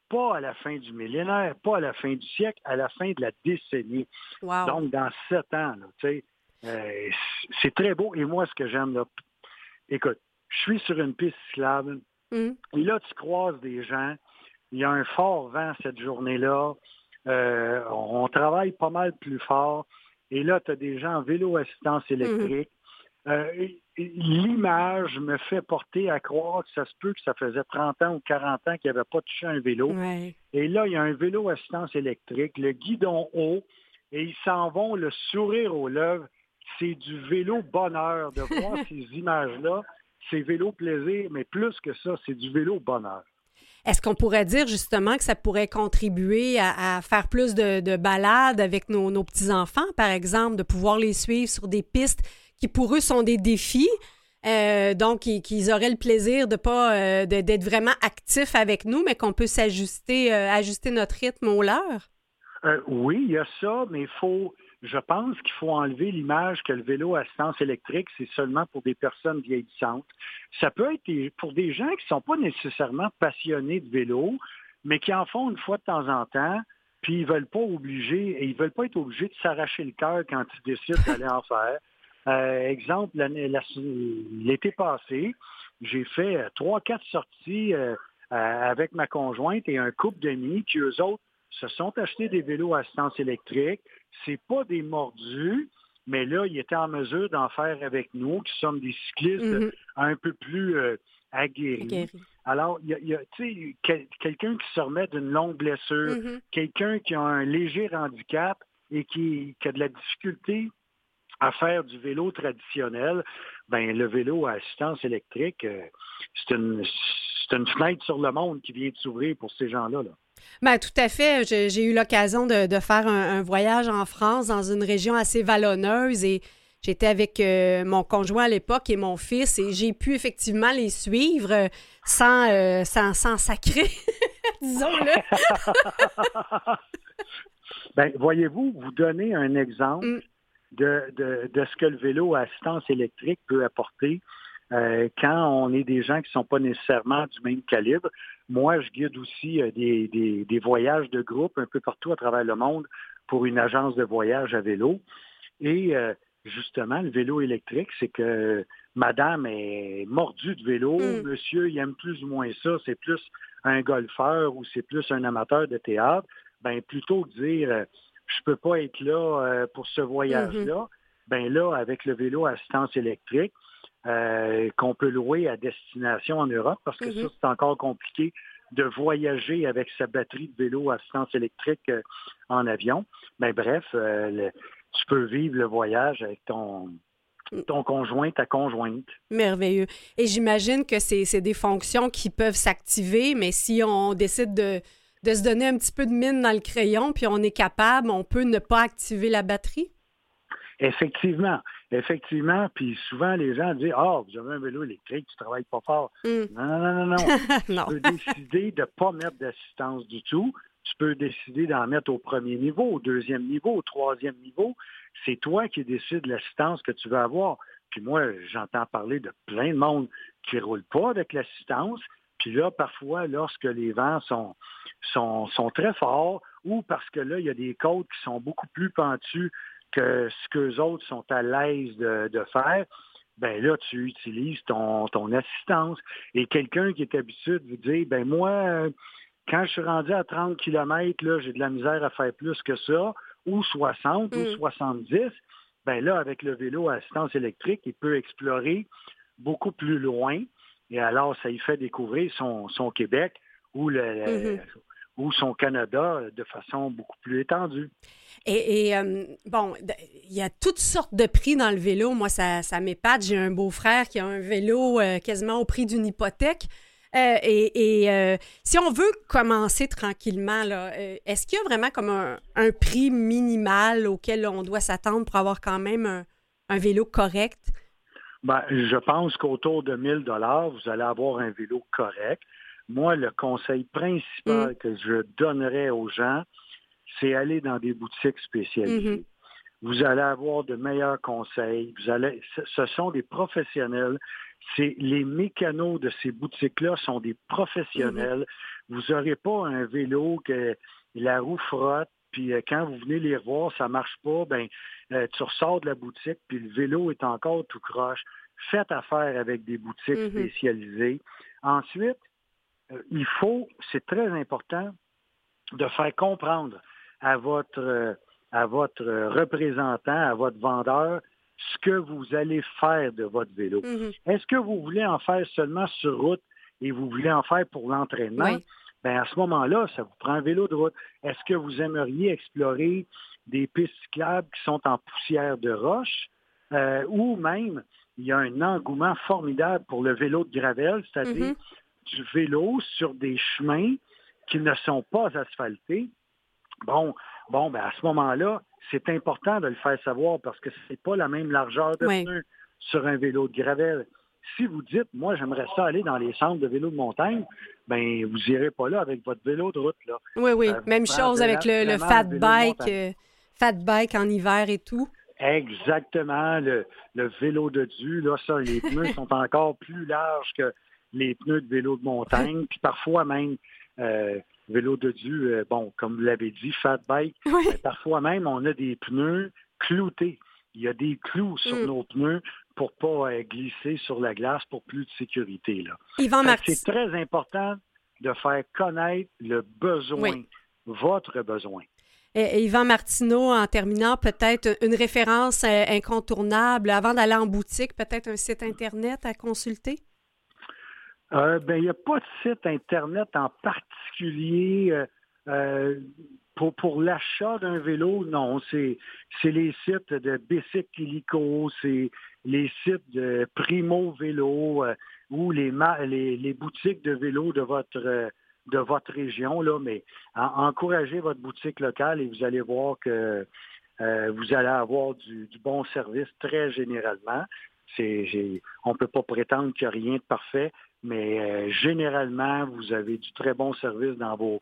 pas à la fin du millénaire, pas à la fin du siècle, à la fin de la décennie. Donc, dans sept ans, euh, c'est très beau. Et moi, ce que j'aime, là, écoute, je suis sur une piste cyclable, mmh. et là, tu croises des gens il y a un fort vent cette journée-là. Euh, on travaille pas mal plus fort. Et là, tu as des gens en vélo assistance mhm. électrique. Euh, l'image me fait porter à croire que ça se peut que ça faisait 30 ans ou 40 ans qu'il n'y avait pas touché un vélo. Et là, il y a un vélo assistance électrique, le guidon haut, et ils s'en vont le sourire aux lèvres. C'est du vélo bonheur de voir ces images-là. C'est vélo plaisir, mais plus que ça, c'est du vélo bonheur. Est-ce qu'on pourrait dire justement que ça pourrait contribuer à, faire plus de, balades avec nos, petits-enfants, par exemple, de pouvoir les suivre sur des pistes qui pour eux sont des défis? Euh, donc, qu'ils auraient le plaisir de pas euh, d'être vraiment actifs avec nous, mais qu'on peut s'ajuster, euh, ajuster notre rythme au leur? oui, il y a ça, mais il faut, je pense qu'il faut enlever l'image que le vélo à assistance électrique, c'est seulement pour des personnes vieillissantes. Ça peut être pour des gens qui ne sont pas nécessairement passionnés de vélo, mais qui en font une fois de temps en temps, puis ils veulent pas obliger, et ils veulent pas être obligés de s'arracher le cœur quand ils décident d'aller en faire. Euh, exemple, l'été passé, j'ai fait trois, quatre sorties euh, avec ma conjointe et un couple d'amis qui, eux autres, se sont achetés des vélos à assistance électrique. C'est pas des mordus, mais là, ils étaient en mesure d'en faire avec nous, qui sommes des cyclistes mm-hmm. un peu plus euh, aguerris. Alors, il y a, quelqu'un qui se remet d'une longue blessure, mm-hmm. quelqu'un qui a un léger handicap et qui, a de la difficulté à faire du vélo traditionnel, ben le vélo à assistance électrique, euh, c'est une, une fenêtre sur le monde qui vient de s'ouvrir pour ces gens-là. Là. Ben, tout à fait. J'ai eu l'occasion de, faire un, voyage en France dans une région assez vallonneuse et j'étais avec euh, mon conjoint à l'époque et mon fils et j'ai pu effectivement les suivre sans, euh, sans, sacrer, disons-le. ben, voyez-vous, vous donnez un exemple mm. de, de, ce que le vélo à assistance électrique peut apporter. Euh, quand on est des gens qui ne sont pas nécessairement du même calibre. Moi, je guide aussi des, des, voyages de groupe un peu partout à travers le monde pour une agence de voyage à vélo. Et justement, le vélo électrique, c'est que madame est mordue de vélo, hmm. monsieur, il aime plus ou moins ça, c'est plus un golfeur ou c'est plus un amateur de théâtre. Ben, plutôt que de dire, euh, je peux pas être là euh, pour ce voyage-là, mm-hmm. ben là, avec le vélo à assistance électrique, euh, qu'on peut louer à destination en Europe, parce que ça, mm-hmm. c'est encore compliqué de voyager avec sa batterie de vélo à assistance électrique en avion. Ben bref, tu peux vivre le voyage avec ton, ton conjoint, ta conjointe. Merveilleux. Et j'imagine que c'est des fonctions qui peuvent s'activer, mais si on décide de, de, se donner un petit peu de mine dans le crayon, puis on est capable, on peut ne pas activer la batterie? Effectivement. Effectivement, puis souvent les gens disent Ah, oh, vous avez un vélo électrique, tu travailles pas fort. Hmm. Non, non, non, non, non. tu peux décider de ne pas mettre d'assistance du tout. Tu peux décider d'en mettre au premier niveau, au deuxième niveau, au troisième niveau. C'est toi qui décides l'assistance que tu veux avoir. Puis moi, j'entends parler de plein de monde qui ne roule pas avec l'assistance. Puis là, parfois, lorsque les vents sont, sont, sont très forts ou parce que là, il y a des côtes qui sont beaucoup plus pentues que ce qu'eux autres sont à l'aise de, de faire, ben là, tu utilises ton, ton assistance. Et quelqu'un qui est habitué de vous dire, ben moi, quand je suis rendu à 30 km, là, j'ai de la misère à faire plus que ça, ou 60 ou 70, mm. ben là, avec le vélo à assistance électrique, il peut explorer beaucoup plus loin. Et alors, ça lui fait découvrir son, son Québec ou, le, mm-hmm. Ou son Canada de façon beaucoup plus étendue. Et, euh, bon, il y a toutes sortes de prix dans le vélo. Moi, ça, ça m'épate. J'ai un beau-frère qui a un vélo euh, quasiment au prix d'une hypothèque. Euh, et, euh, si on veut commencer tranquillement, euh, est-ce qu'il y a vraiment comme un, prix minimal auquel on doit s'attendre pour avoir quand même un, vélo correct? Ben, je pense qu'autour de 1000 dollars, vous allez avoir un vélo correct. Moi, le conseil principal mm. que je donnerais aux gens, c'est aller dans des boutiques spécialisées. Mm-hmm. Vous allez avoir de meilleurs conseils. Vous allez, ce sont des professionnels c'est les mécanos de ces boutiques-là sont des professionnels. Mhm. Vous n'aurez pas un vélo que la roue frotte, puis euh, quand vous venez les revoir, ça marche pas, ben euh, tu ressors de la boutique, puis le vélo est encore tout croche. Faites affaire avec des boutiques mhm. spécialisées. Ensuite, il faut, c'est très important, de faire comprendre à votre, à votre représentant, à votre vendeur, ce que vous allez faire de votre vélo. Mhm. Est-ce que vous voulez en faire seulement sur route et vous voulez en faire pour l'entraînement? Ben à ce moment-là, ça vous prend un vélo de route. Est-ce que vous aimeriez explorer des pistes cyclables qui sont en poussière de roche euh, ou même il y a un engouement formidable pour le vélo de gravel, c'est-à-dire mhm. Du vélo sur des chemins qui ne sont pas asphaltés. Bon, bon, ben à ce moment-là, c'est important de le faire savoir parce que c'est pas la même largeur de pneu sur un vélo de gravel. Si vous dites, moi, j'aimerais ça aller dans les centres de vélo de montagne, ben vous irez pas là avec votre vélo de route. Là. Oui, oui. Euh, même chose avec le, fat bike, euh, fat bike en hiver et tout. Exactement. Le, vélo de du, là, ça, les pneus sont encore plus larges que les pneus de vélo de montagne. Puis parfois même, euh, vélo de Dieu, euh, bon, comme vous l'avez dit, fat bike. parfois même, on a des pneus cloutés. Il y a des clous sur mm. nos pneus pour pas euh, glisser sur la glace pour plus de sécurité. Là. C'est très important de faire connaître le besoin, votre besoin. Et Yvan Martineau, en terminant, peut-être une référence euh, incontournable avant d'aller en boutique, peut-être un site Internet à consulter? Euh, ben, il n'y a pas de site Internet en particulier euh, euh, pour, pour l'achat d'un vélo. Non, c'est, les sites de Bicycle Illico, c'est les sites de Primo Vélo ou les, les, les, boutiques de vélo de votre de votre région, là, mais encouragez votre boutique locale et vous allez voir que vous allez avoir du, du, bon service très généralement. On ne peut pas prétendre qu'il n'y a rien de parfait, mais euh, généralement, vous avez du très bon service dans vos,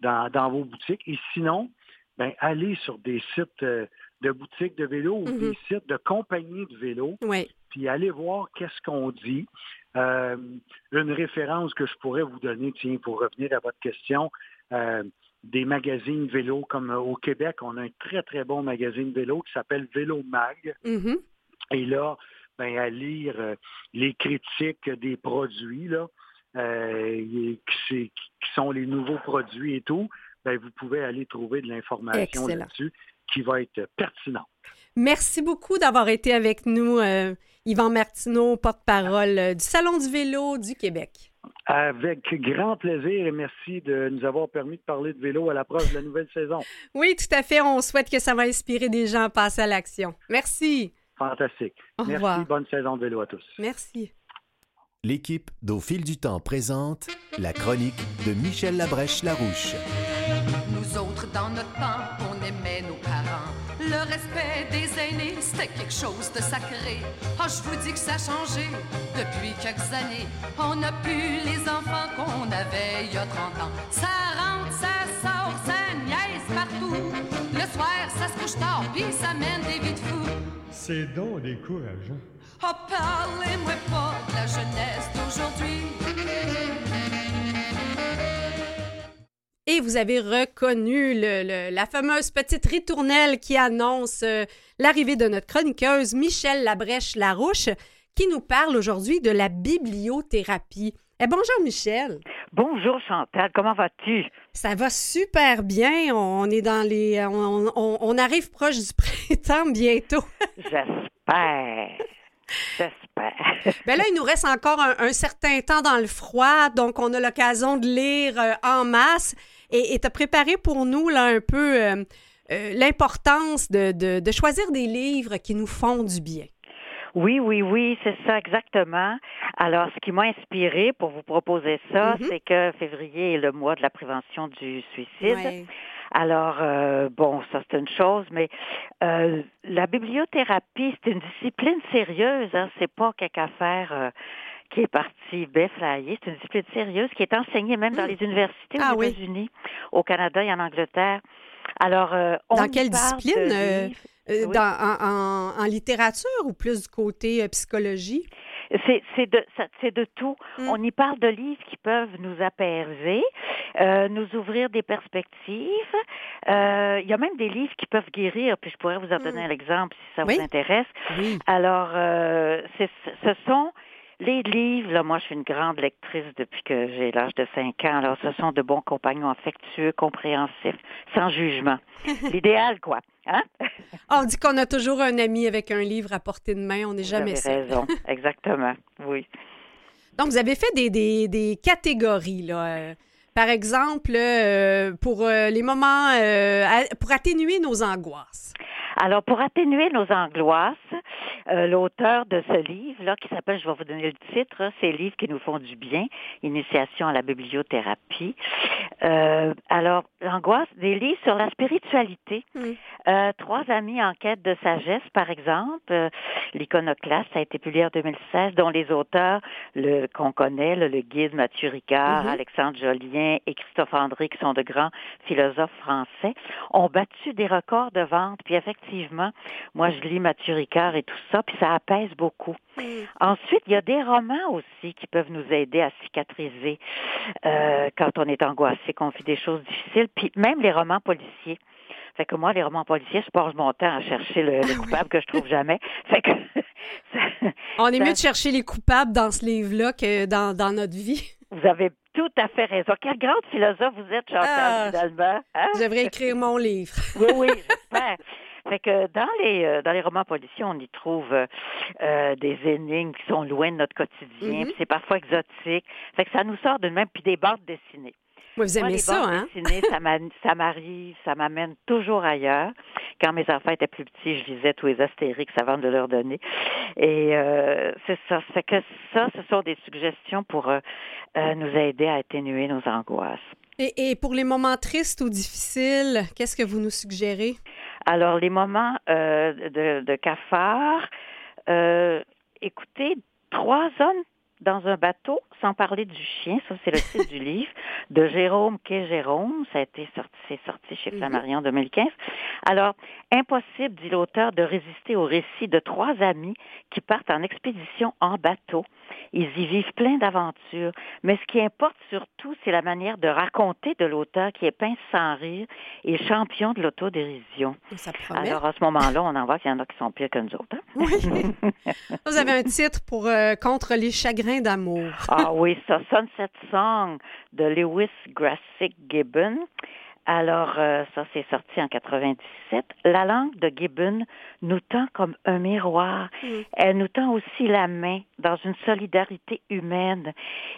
dans, vos boutiques. Et sinon, ben, allez sur des sites euh, de boutiques de vélo ou des mhm. sites de compagnies de vélo. Puis allez voir qu'est-ce qu'on dit. Euh, une référence que je pourrais vous donner, tiens, pour revenir à votre question, euh, des magazines vélo comme au Québec, on a un très, très bon magazine vélo qui s'appelle Vélo Mag. Mhm. Et là, ben, à lire euh, les critiques des produits, là, qui, sont les nouveaux produits et tout, ben, vous pouvez aller trouver de l'information là-dessus qui va être pertinente. Merci beaucoup d'avoir été avec nous, euh, Yvan Martineau, porte-parole euh, du Salon du vélo du Québec. Avec grand plaisir et merci de nous avoir permis de parler de vélo à l'approche de la nouvelle saison. Oui, tout à fait. On souhaite que ça va inspirer des gens à passer à l'action. Merci. Fantastique. Au merci. Bonne saison de vélo à tous. Merci. L'équipe d'Au fil du temps présente la chronique de Michel Labrèche-Larouche. Nous autres, dans notre temps, on aimait nos parents. Le respect des aînés, c'était quelque chose de sacré. Oh, je vous dis que ça a changé depuis quelques années. On n'a plus les enfants qu'on avait il y a 30 ans. Ça rentre, ça sort, ça niaise partout. Le soir, ça se couche tard, puis ça mène des. C'est donc décourageant. Oh, parlez-moi pas de la jeunesse d'aujourd'hui. Et vous avez reconnu la fameuse petite ritournelle qui annonce euh, l'arrivée de notre chroniqueuse Michelle Labrèche-Larouche, qui nous parle aujourd'hui de la bibliothérapie. Eh, bonjour Michel. Bonjour Chantal, comment vas-tu? Ça va super bien. On est dans les. On, on arrive proche du printemps bientôt. J'espère. J'espère. Ben là, il nous reste encore un, certain temps dans le froid, donc on a l'occasion de lire euh, en masse. Et tu as préparé pour nous là, un peu euh, euh, l'importance de, choisir des livres qui nous font du bien. Oui, oui, oui, c'est ça exactement. Alors, ce qui m'a inspiré pour vous proposer ça, mm-hmm. c'est que février est le mois de la prévention du suicide. Alors, euh, bon, ça c'est une chose, mais euh, la bibliothérapie, c'est une discipline sérieuse, hein, c'est pas quelque affaire euh, qui est partie béflayer, c'est une discipline sérieuse qui est enseignée même dans hmm. les universités aux ah États-Unis, au Canada et en Angleterre. Alors, on dans quelle discipline dans, en, littérature ou plus du côté psychologie? C'est de, c'est de tout. Mm. On y parle de livres qui peuvent nous apaiser, euh, nous ouvrir des perspectives. Euh, il y a même des livres qui peuvent guérir, puis je pourrais vous en donner mm. un exemple si ça vous intéresse. Alors, euh, ce sont les livres, là, moi, je suis une grande lectrice depuis que j'ai l'âge de 5 ans. Alors, ce sont de bons compagnons affectueux, compréhensifs, sans jugement. L'idéal, quoi. Hein? on dit qu'on a toujours un ami avec un livre à portée de main. On n'est jamais seul. raison. Exactement. Oui. Donc, vous avez fait des, des, des catégories, là. Euh, par exemple, euh, pour euh, les moments, pour atténuer nos angoisses. Alors, pour atténuer nos angoisses, euh, l'auteur de ce livre-là, qui s'appelle, je vais vous donner le titre, c'est Livres qui nous font du bien, Initiation à la bibliothérapie. Euh, alors, l'angoisse, des livres sur la spiritualité. Euh, trois amis en quête de sagesse, par exemple. L'iconoclaste a été publié en 2016, dont les auteurs le, qu'on connaît, le, guide Mathieu Ricard, mm-hmm. Alexandre Jolien et Christophe André, qui sont de grands philosophes français, ont battu des records de vente. Puis effectivement, moi, je lis Mathieu Ricard et tout ça, puis ça apaise beaucoup. Ensuite, il y a des romans aussi qui peuvent nous aider à cicatriser euh, quand on est angoissé, qu'on vit des choses difficiles, puis même les romans policiers. Fait que moi, les romans policiers, je passe mon temps à chercher le, ah coupable que je trouve jamais. Fait que on est mieux de chercher les coupables dans ce livre-là que dans, dans notre vie. Vous avez tout à fait raison. Quelle grande philosophe vous êtes, Chantal, ah, finalement. Hein? Je devrais écrire mon livre. oui, oui, j'espère. Fait que dans les euh, dans les romans policiers, on y trouve euh, des énigmes qui sont loin de notre quotidien, mm-hmm. c'est parfois exotique. Fait que ça nous sort de même puis des bandes dessinées. vous aimez ça, hein? Dessinées, ça m'arrive, ça m'amène toujours ailleurs. Quand mes enfants étaient plus petits, je lisais tous les astérix avant de leur donner. Et euh, c'est ça. Fait que ça, ce sont des suggestions pour nous aider à atténuer nos angoisses. Et, et, pour les moments tristes ou difficiles, qu'est-ce que vous nous suggérez? Alors, les moments euh, de, de, cafard, euh, écoutez, trois hommes dans un bateau, sans parler du chien, ça c'est le titre du livre, de Jérôme Quai Jérôme, ça a été sorti, c'est sorti chez mhm. Flammarion en 2015. Alors, impossible, dit l'auteur, de résister au récit de trois amis qui partent en expédition en bateau. Ils y vivent plein d'aventures, mais ce qui importe surtout, c'est la manière de raconter de l'auteur qui est pince sans rire et champion de l'autodérision. Alors, à ce moment-là, on en voit qu'il y en a qui sont pires que nous autres. Hein? Oui. Vous avez un titre pour euh, Contre les chagrins d'amour. ah oui, ça, Sunset Song de Lewis Grassick Gibbon. Alors, euh, ça, c'est sorti en 97. La langue de Gibbon nous tend comme un miroir. Mm. Elle nous tend aussi la main dans une solidarité humaine.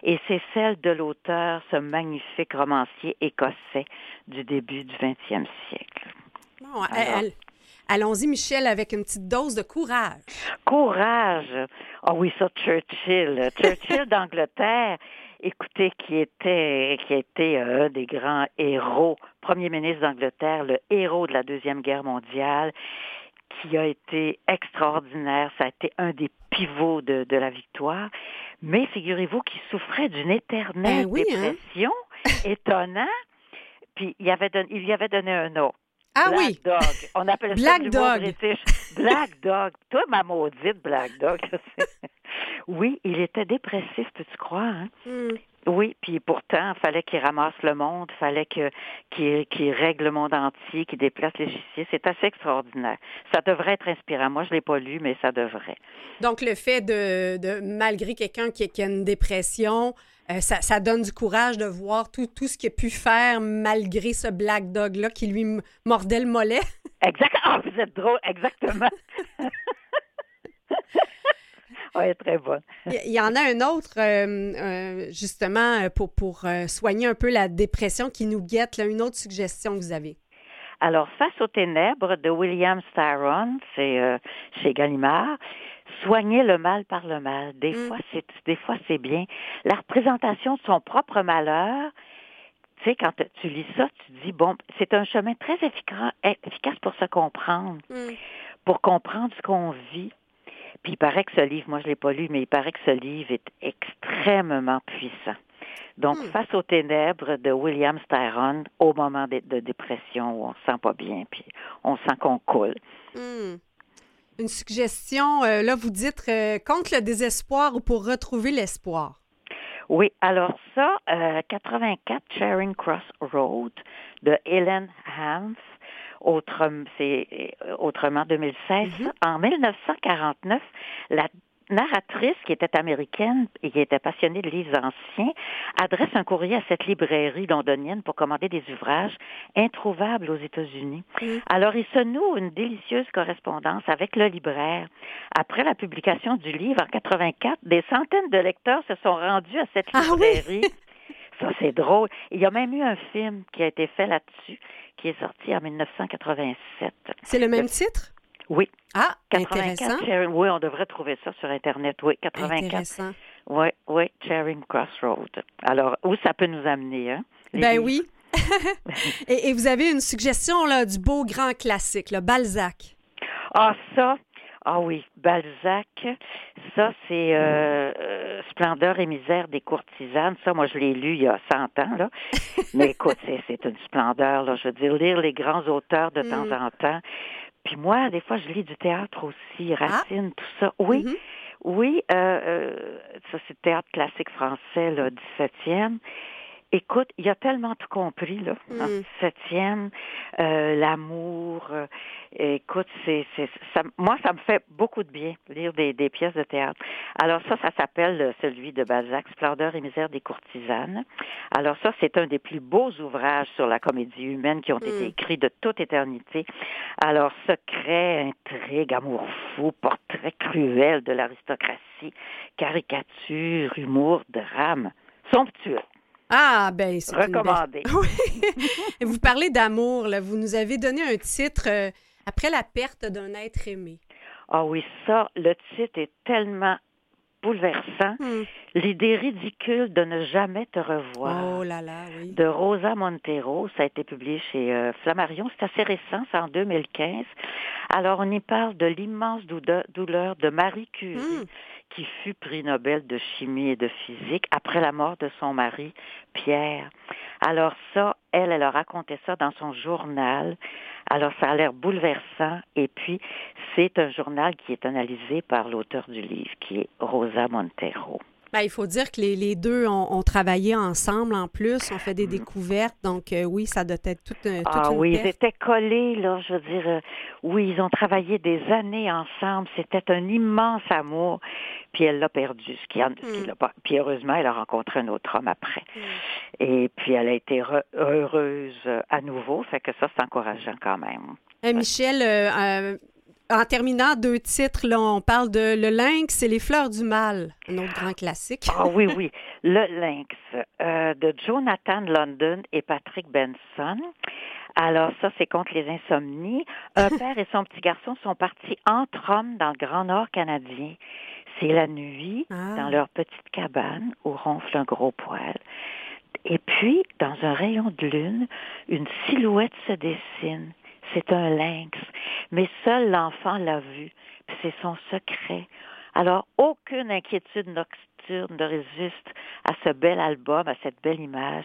Et c'est celle de l'auteur, ce magnifique romancier écossais du début du 20e siècle. Allons-y, Michel, avec une petite dose de courage. Courage. Ah oui, ça, Churchill. Churchill d'Angleterre écoutez, qui était, qui était un des grands héros, premier ministre d'Angleterre, le héros de la Deuxième Guerre mondiale, qui a été extraordinaire. Ça a été un des pivots de, la victoire. Mais figurez-vous qu'il souffrait d'une éternelle ben hein? dépression, étonnant. Puis il, avait il y avait donné un nom. Ah Black oui. Dog. On appelle Black ça Dog. Black Dog. Toi, ma maudite Black Dog. oui, il était dépressif, peux-tu croire? Hein? Hmm. Oui, puis pourtant, il fallait qu'il ramasse le monde, il fallait que, qu'il, règle le monde entier, qu'il déplace les justiciers. C'est assez extraordinaire. Ça devrait être inspirant. Moi, je ne l'ai pas lu, mais ça devrait. Donc, le fait de, de malgré quelqu'un qui, qui, a une dépression, euh, ça, donne du courage de voir tout, tout ce qu'il a pu faire malgré ce Black Dog-là qui lui mordait le mollet. Exactement. Ah, vous êtes drôle, exactement. oui, très bonne. Il y en a un autre, euh, euh, justement, pour, pour soigner un peu la dépression qui nous guette. une autre suggestion que vous avez. Alors, Face aux ténèbres de William Styron, c'est chez Gallimard soigner le mal par le mal. Des mm. fois, c'est des fois c'est bien. La représentation de son propre malheur. Tu sais, quand tu lis ça, tu dis bon, c'est un chemin très efficace, pour se comprendre, mm. pour comprendre ce qu'on vit. Puis il paraît que ce livre, moi je l'ai pas lu, mais il paraît que ce livre est extrêmement puissant. Donc, mm. face aux ténèbres de William Styron, au moment de, dépression où on se sent pas bien, puis on sent qu'on coule une suggestion. Euh, là, vous dites euh, contre le désespoir ou pour retrouver l'espoir? Oui, alors ça, 84 euh, Charing Cross Road de Helen Hans, c'est autrement 2016. Mm-hmm. En 1949, la narratrice, qui était américaine et qui était passionnée de livres anciens, adresse un courrier à cette librairie londonienne pour commander des ouvrages introuvables aux États-Unis. Alors, il se noue une délicieuse correspondance avec le libraire. Après la publication du livre en 84, des centaines de lecteurs se sont rendus à cette ah librairie. Ça, c'est drôle. Il y a même eu un film qui a été fait là-dessus, qui est sorti en 1987. C'est le même titre? Oui. Ah, intéressant. oui, on devrait trouver ça sur Internet. Oui, 84. Intéressant. Oui, oui, Charing Crossroad. Alors, où ça peut nous amener, hein? Ben oui. et, vous avez une suggestion là, du beau grand classique, le Balzac. Ah, ça, ah oui, Balzac, ça c'est euh, euh, Splendeur et misère des courtisanes. Ça, moi, je l'ai lu il y a 100 ans, là. Mais écoute, c'est une splendeur, là. Je veux dire, lire les grands auteurs de temps mm. en temps. Puis moi, des fois, je lis du théâtre aussi, ah. Racine, tout ça. Oui, mm-hmm. oui, euh, euh, ça c'est théâtre classique français, là, 17e. Écoute, il y a tellement tout compris, là, en 17e, mm. euh, l'amour. Euh, écoute, c'est, c'est, ça, moi, ça me fait beaucoup de bien, lire des, des pièces de théâtre. Alors ça, ça s'appelle euh, celui de Balzac, Splendeur et misère des courtisanes. Alors ça, c'est un des plus beaux ouvrages sur la comédie humaine qui ont été mm. écrits de toute éternité. Alors, secret, intrigue, amour fou, portrait cruel de l'aristocratie, caricature, humour, drame, somptueux. Ah, ben, c'est recommandé. vous parlez d'amour, là. Vous nous avez donné un titre euh, après la perte d'un être aimé. Ah oui, ça, le titre est tellement bouleversant. Hmm. L'idée ridicule de ne jamais te revoir. Oh là là, oui. De Rosa Montero, ça a été publié chez euh, Flammarion. C'est assez récent, c'est en 2015. Alors, on y parle de l'immense douleur de Marie Curie, hmm qui fut prix Nobel de chimie et de physique après la mort de son mari, Pierre. Alors ça, elle, elle a raconté ça dans son journal. Alors ça a l'air bouleversant. Et puis, c'est un journal qui est analysé par l'auteur du livre, qui est Rosa Montero. Ben, il faut dire que les, les deux ont, travaillé ensemble en plus, ont fait des mm. découvertes. Donc, euh, oui, ça doit être tout, un ah, oui, ils étaient collés, là, je veux dire. Euh, oui, ils ont travaillé des années ensemble. C'était un immense amour. Puis elle l'a perdu, ce qui, mm. pas. Puis heureusement, elle a rencontré un autre homme après. Mm. Et puis, elle a été heureuse euh, à nouveau. Fait que ça, c'est encourageant quand même. Michel, en terminant, deux titres, là, on parle de Le Lynx et Les Fleurs du Mal, un autre grand classique. Ah oui, oui. Le Lynx euh, de Jonathan London et Patrick Benson. Alors ça, c'est contre les insomnies. Un père et son petit garçon sont partis entre hommes dans le Grand Nord canadien. C'est la nuit, ah. dans leur petite cabane où ronfle un gros poil. Et puis, dans un rayon de lune, une silhouette se dessine c'est un lynx. Mais seul l'enfant l'a vu, c'est son secret. Alors, aucune inquiétude nocturne ne résiste à ce bel album, à cette belle image,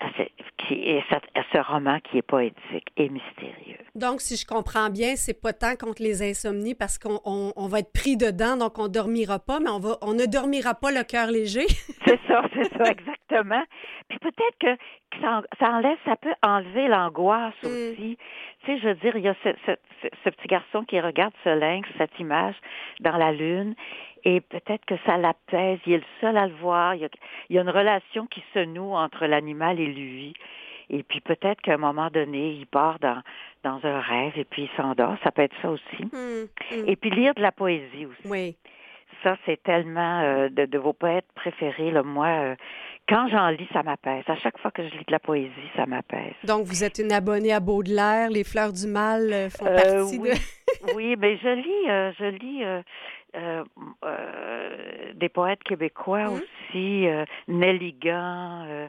à ce, qui à ce roman qui est poétique et mystérieux. Donc, si je comprends bien, c'est pas tant contre les insomnies parce qu'on on, va être pris dedans, donc on dormira pas, mais on, va, on ne dormira pas le cœur léger. c'est ça, c'est ça, exactement. Puis peut-être que ça, ça, enlève, ça peut enlever l'angoisse mm. aussi. Tu sais, je veux dire, il y a ce, ce, ce, petit garçon qui regarde ce lynx, cette image dans la lune, et peut-être que ça l'apaise. Il est le seul à le voir. Il y a, il y a une relation qui se noue entre l'animal et lui. Et puis peut-être qu'à un moment donné, il part dans, dans un rêve et puis il s'endort. Ça peut être ça aussi. Mm, mm. Et puis lire de la poésie aussi. Oui. Ça, c'est tellement euh, de, de, vos poètes préférés. Là, moi, euh, quand j'en lis, ça m'apaise. À chaque fois que je lis de la poésie, ça m'apaise. Donc, vous êtes une abonnée à Baudelaire. Les Fleurs du Mal euh, font partie oui. de... oui, mais je lis, je lis des poètes québécois hum. aussi, Nelligan,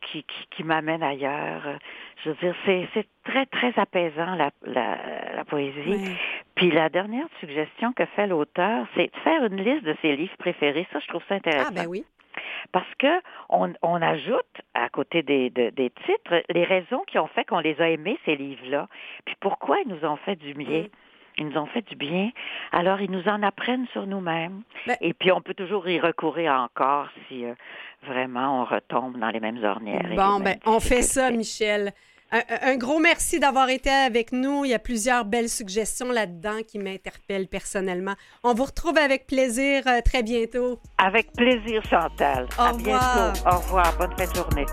qui, qui, qui m'amène ailleurs. Je veux dire, c'est, c'est très, très apaisant, la, la, la poésie. Puis la dernière suggestion que fait l'auteur, c'est de faire une liste de ses livres préférés. Ça, je trouve ça intéressant. Ah, ben oui. Parce que on, on ajoute, à côté des, des titres, les raisons qui ont fait qu'on les a aimés, ces livres-là. Puis pourquoi ils nous ont fait du bien? Mm. Ils nous ont fait du bien. Alors, ils nous en apprennent sur nous-mêmes. Ben Et puis, on peut toujours y recourir encore si euh, vraiment on retombe dans les mêmes ornières. Bon, ben, on fait ça, Michel. Un, gros merci d'avoir été avec nous. Il y a plusieurs belles suggestions là-dedans qui m'interpellent personnellement. On vous retrouve avec plaisir euh, très bientôt. Avec plaisir, Chantal. Au revoir. bientôt. Au revoir. Bonne fin de journée.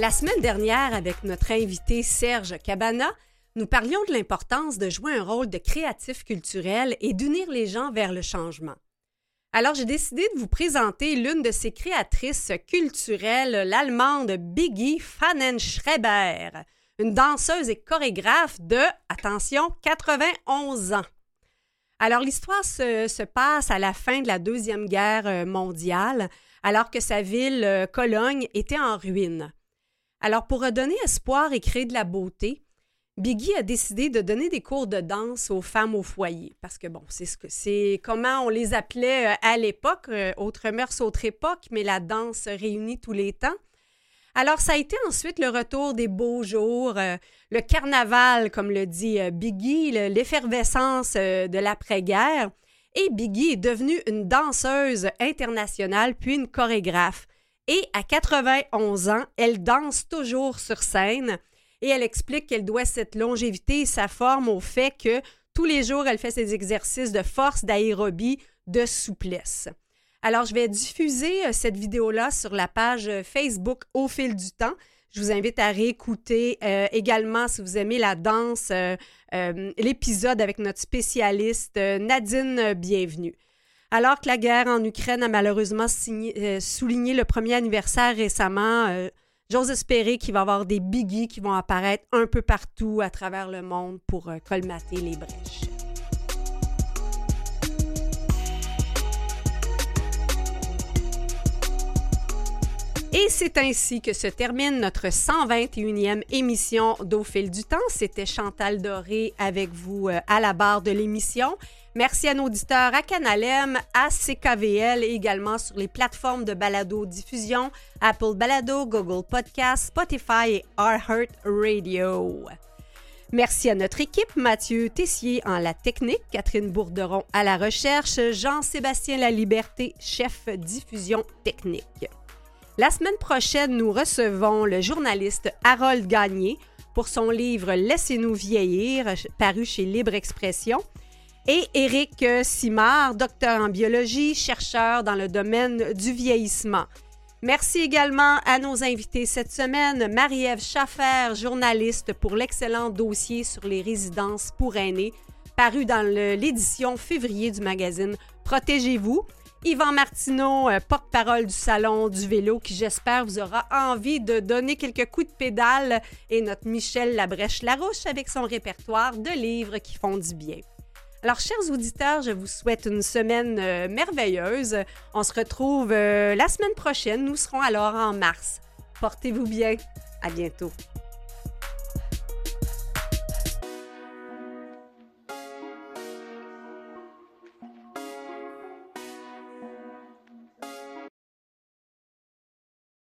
La semaine dernière, avec notre invité Serge Cabana, nous parlions de l'importance de jouer un rôle de créatif culturel et d'unir les gens vers le changement. Alors, j'ai décidé de vous présenter l'une de ses créatrices culturelles, l'allemande Biggie Fannenschreiber, une danseuse et chorégraphe de, attention, 91 ans. Alors, l'histoire se, se, passe à la fin de la Deuxième Guerre euh, mondiale, alors que sa ville, euh, Cologne, était en ruine. Alors, pour redonner espoir et créer de la beauté, Biggie a décidé de donner des cours de danse aux femmes au foyer parce que bon, c'est ce que c'est comment on les appelait euh, à l'époque, euh, autre mœurs, autre époque, mais la danse réunit tous les temps. Alors ça a été ensuite le retour des beaux jours, euh, le carnaval comme le dit Biggie, l'effervescence de l'après-guerre et Biggie est devenue une danseuse internationale puis une chorégraphe. Et à 91 ans, elle danse toujours sur scène et elle explique qu'elle doit cette longévité et sa forme au fait que tous les jours, elle fait ses exercices de force, d'aérobie, de souplesse. Alors, je vais diffuser euh, cette vidéo-là sur la page euh, Facebook au fil du temps. Je vous invite à réécouter euh, également, si vous aimez la danse, l'épisode avec notre spécialiste Nadine Bienvenue. Alors que la guerre en Ukraine a malheureusement souligné le premier anniversaire récemment, J'ose espérer qu'il va y avoir des biggies qui vont apparaître un peu partout à travers le monde pour euh, colmater les brèches. Et c'est ainsi que se termine notre 121e émission d'Au fil du temps. C'était Chantal Doré avec vous euh, à la barre de l'émission. Merci à nos auditeurs à Canalem, à CKVL et également sur les plateformes de balado diffusion Apple Balado, Google Podcast, Spotify et iHeart Radio. Merci à notre équipe, Mathieu Tessier en la technique, Catherine Bourderon à la recherche, Jean-Sébastien Laliberté, chef diffusion technique. La semaine prochaine, nous recevons le journaliste Harold Gagné pour son livre Laissez-nous vieillir, paru chez Libre Expression, et Éric Simard, docteur en biologie, chercheur dans le domaine du vieillissement. Merci également à nos invités cette semaine, Marie-Ève Schaffer, journaliste pour l'excellent dossier sur les résidences pour aînés, paru dans l'édition février du magazine Protégez-vous, Yvan Martineau, euh, porte-parole du Salon du vélo, qui j'espère vous aura envie de donner quelques coups de pédale, et notre Michel Labrèche-Larouche avec son répertoire de livres qui font du bien. Alors, chers auditeurs, je vous souhaite une semaine euh, merveilleuse. On se retrouve euh, la semaine prochaine. Nous serons alors en mars. Portez-vous bien. À bientôt.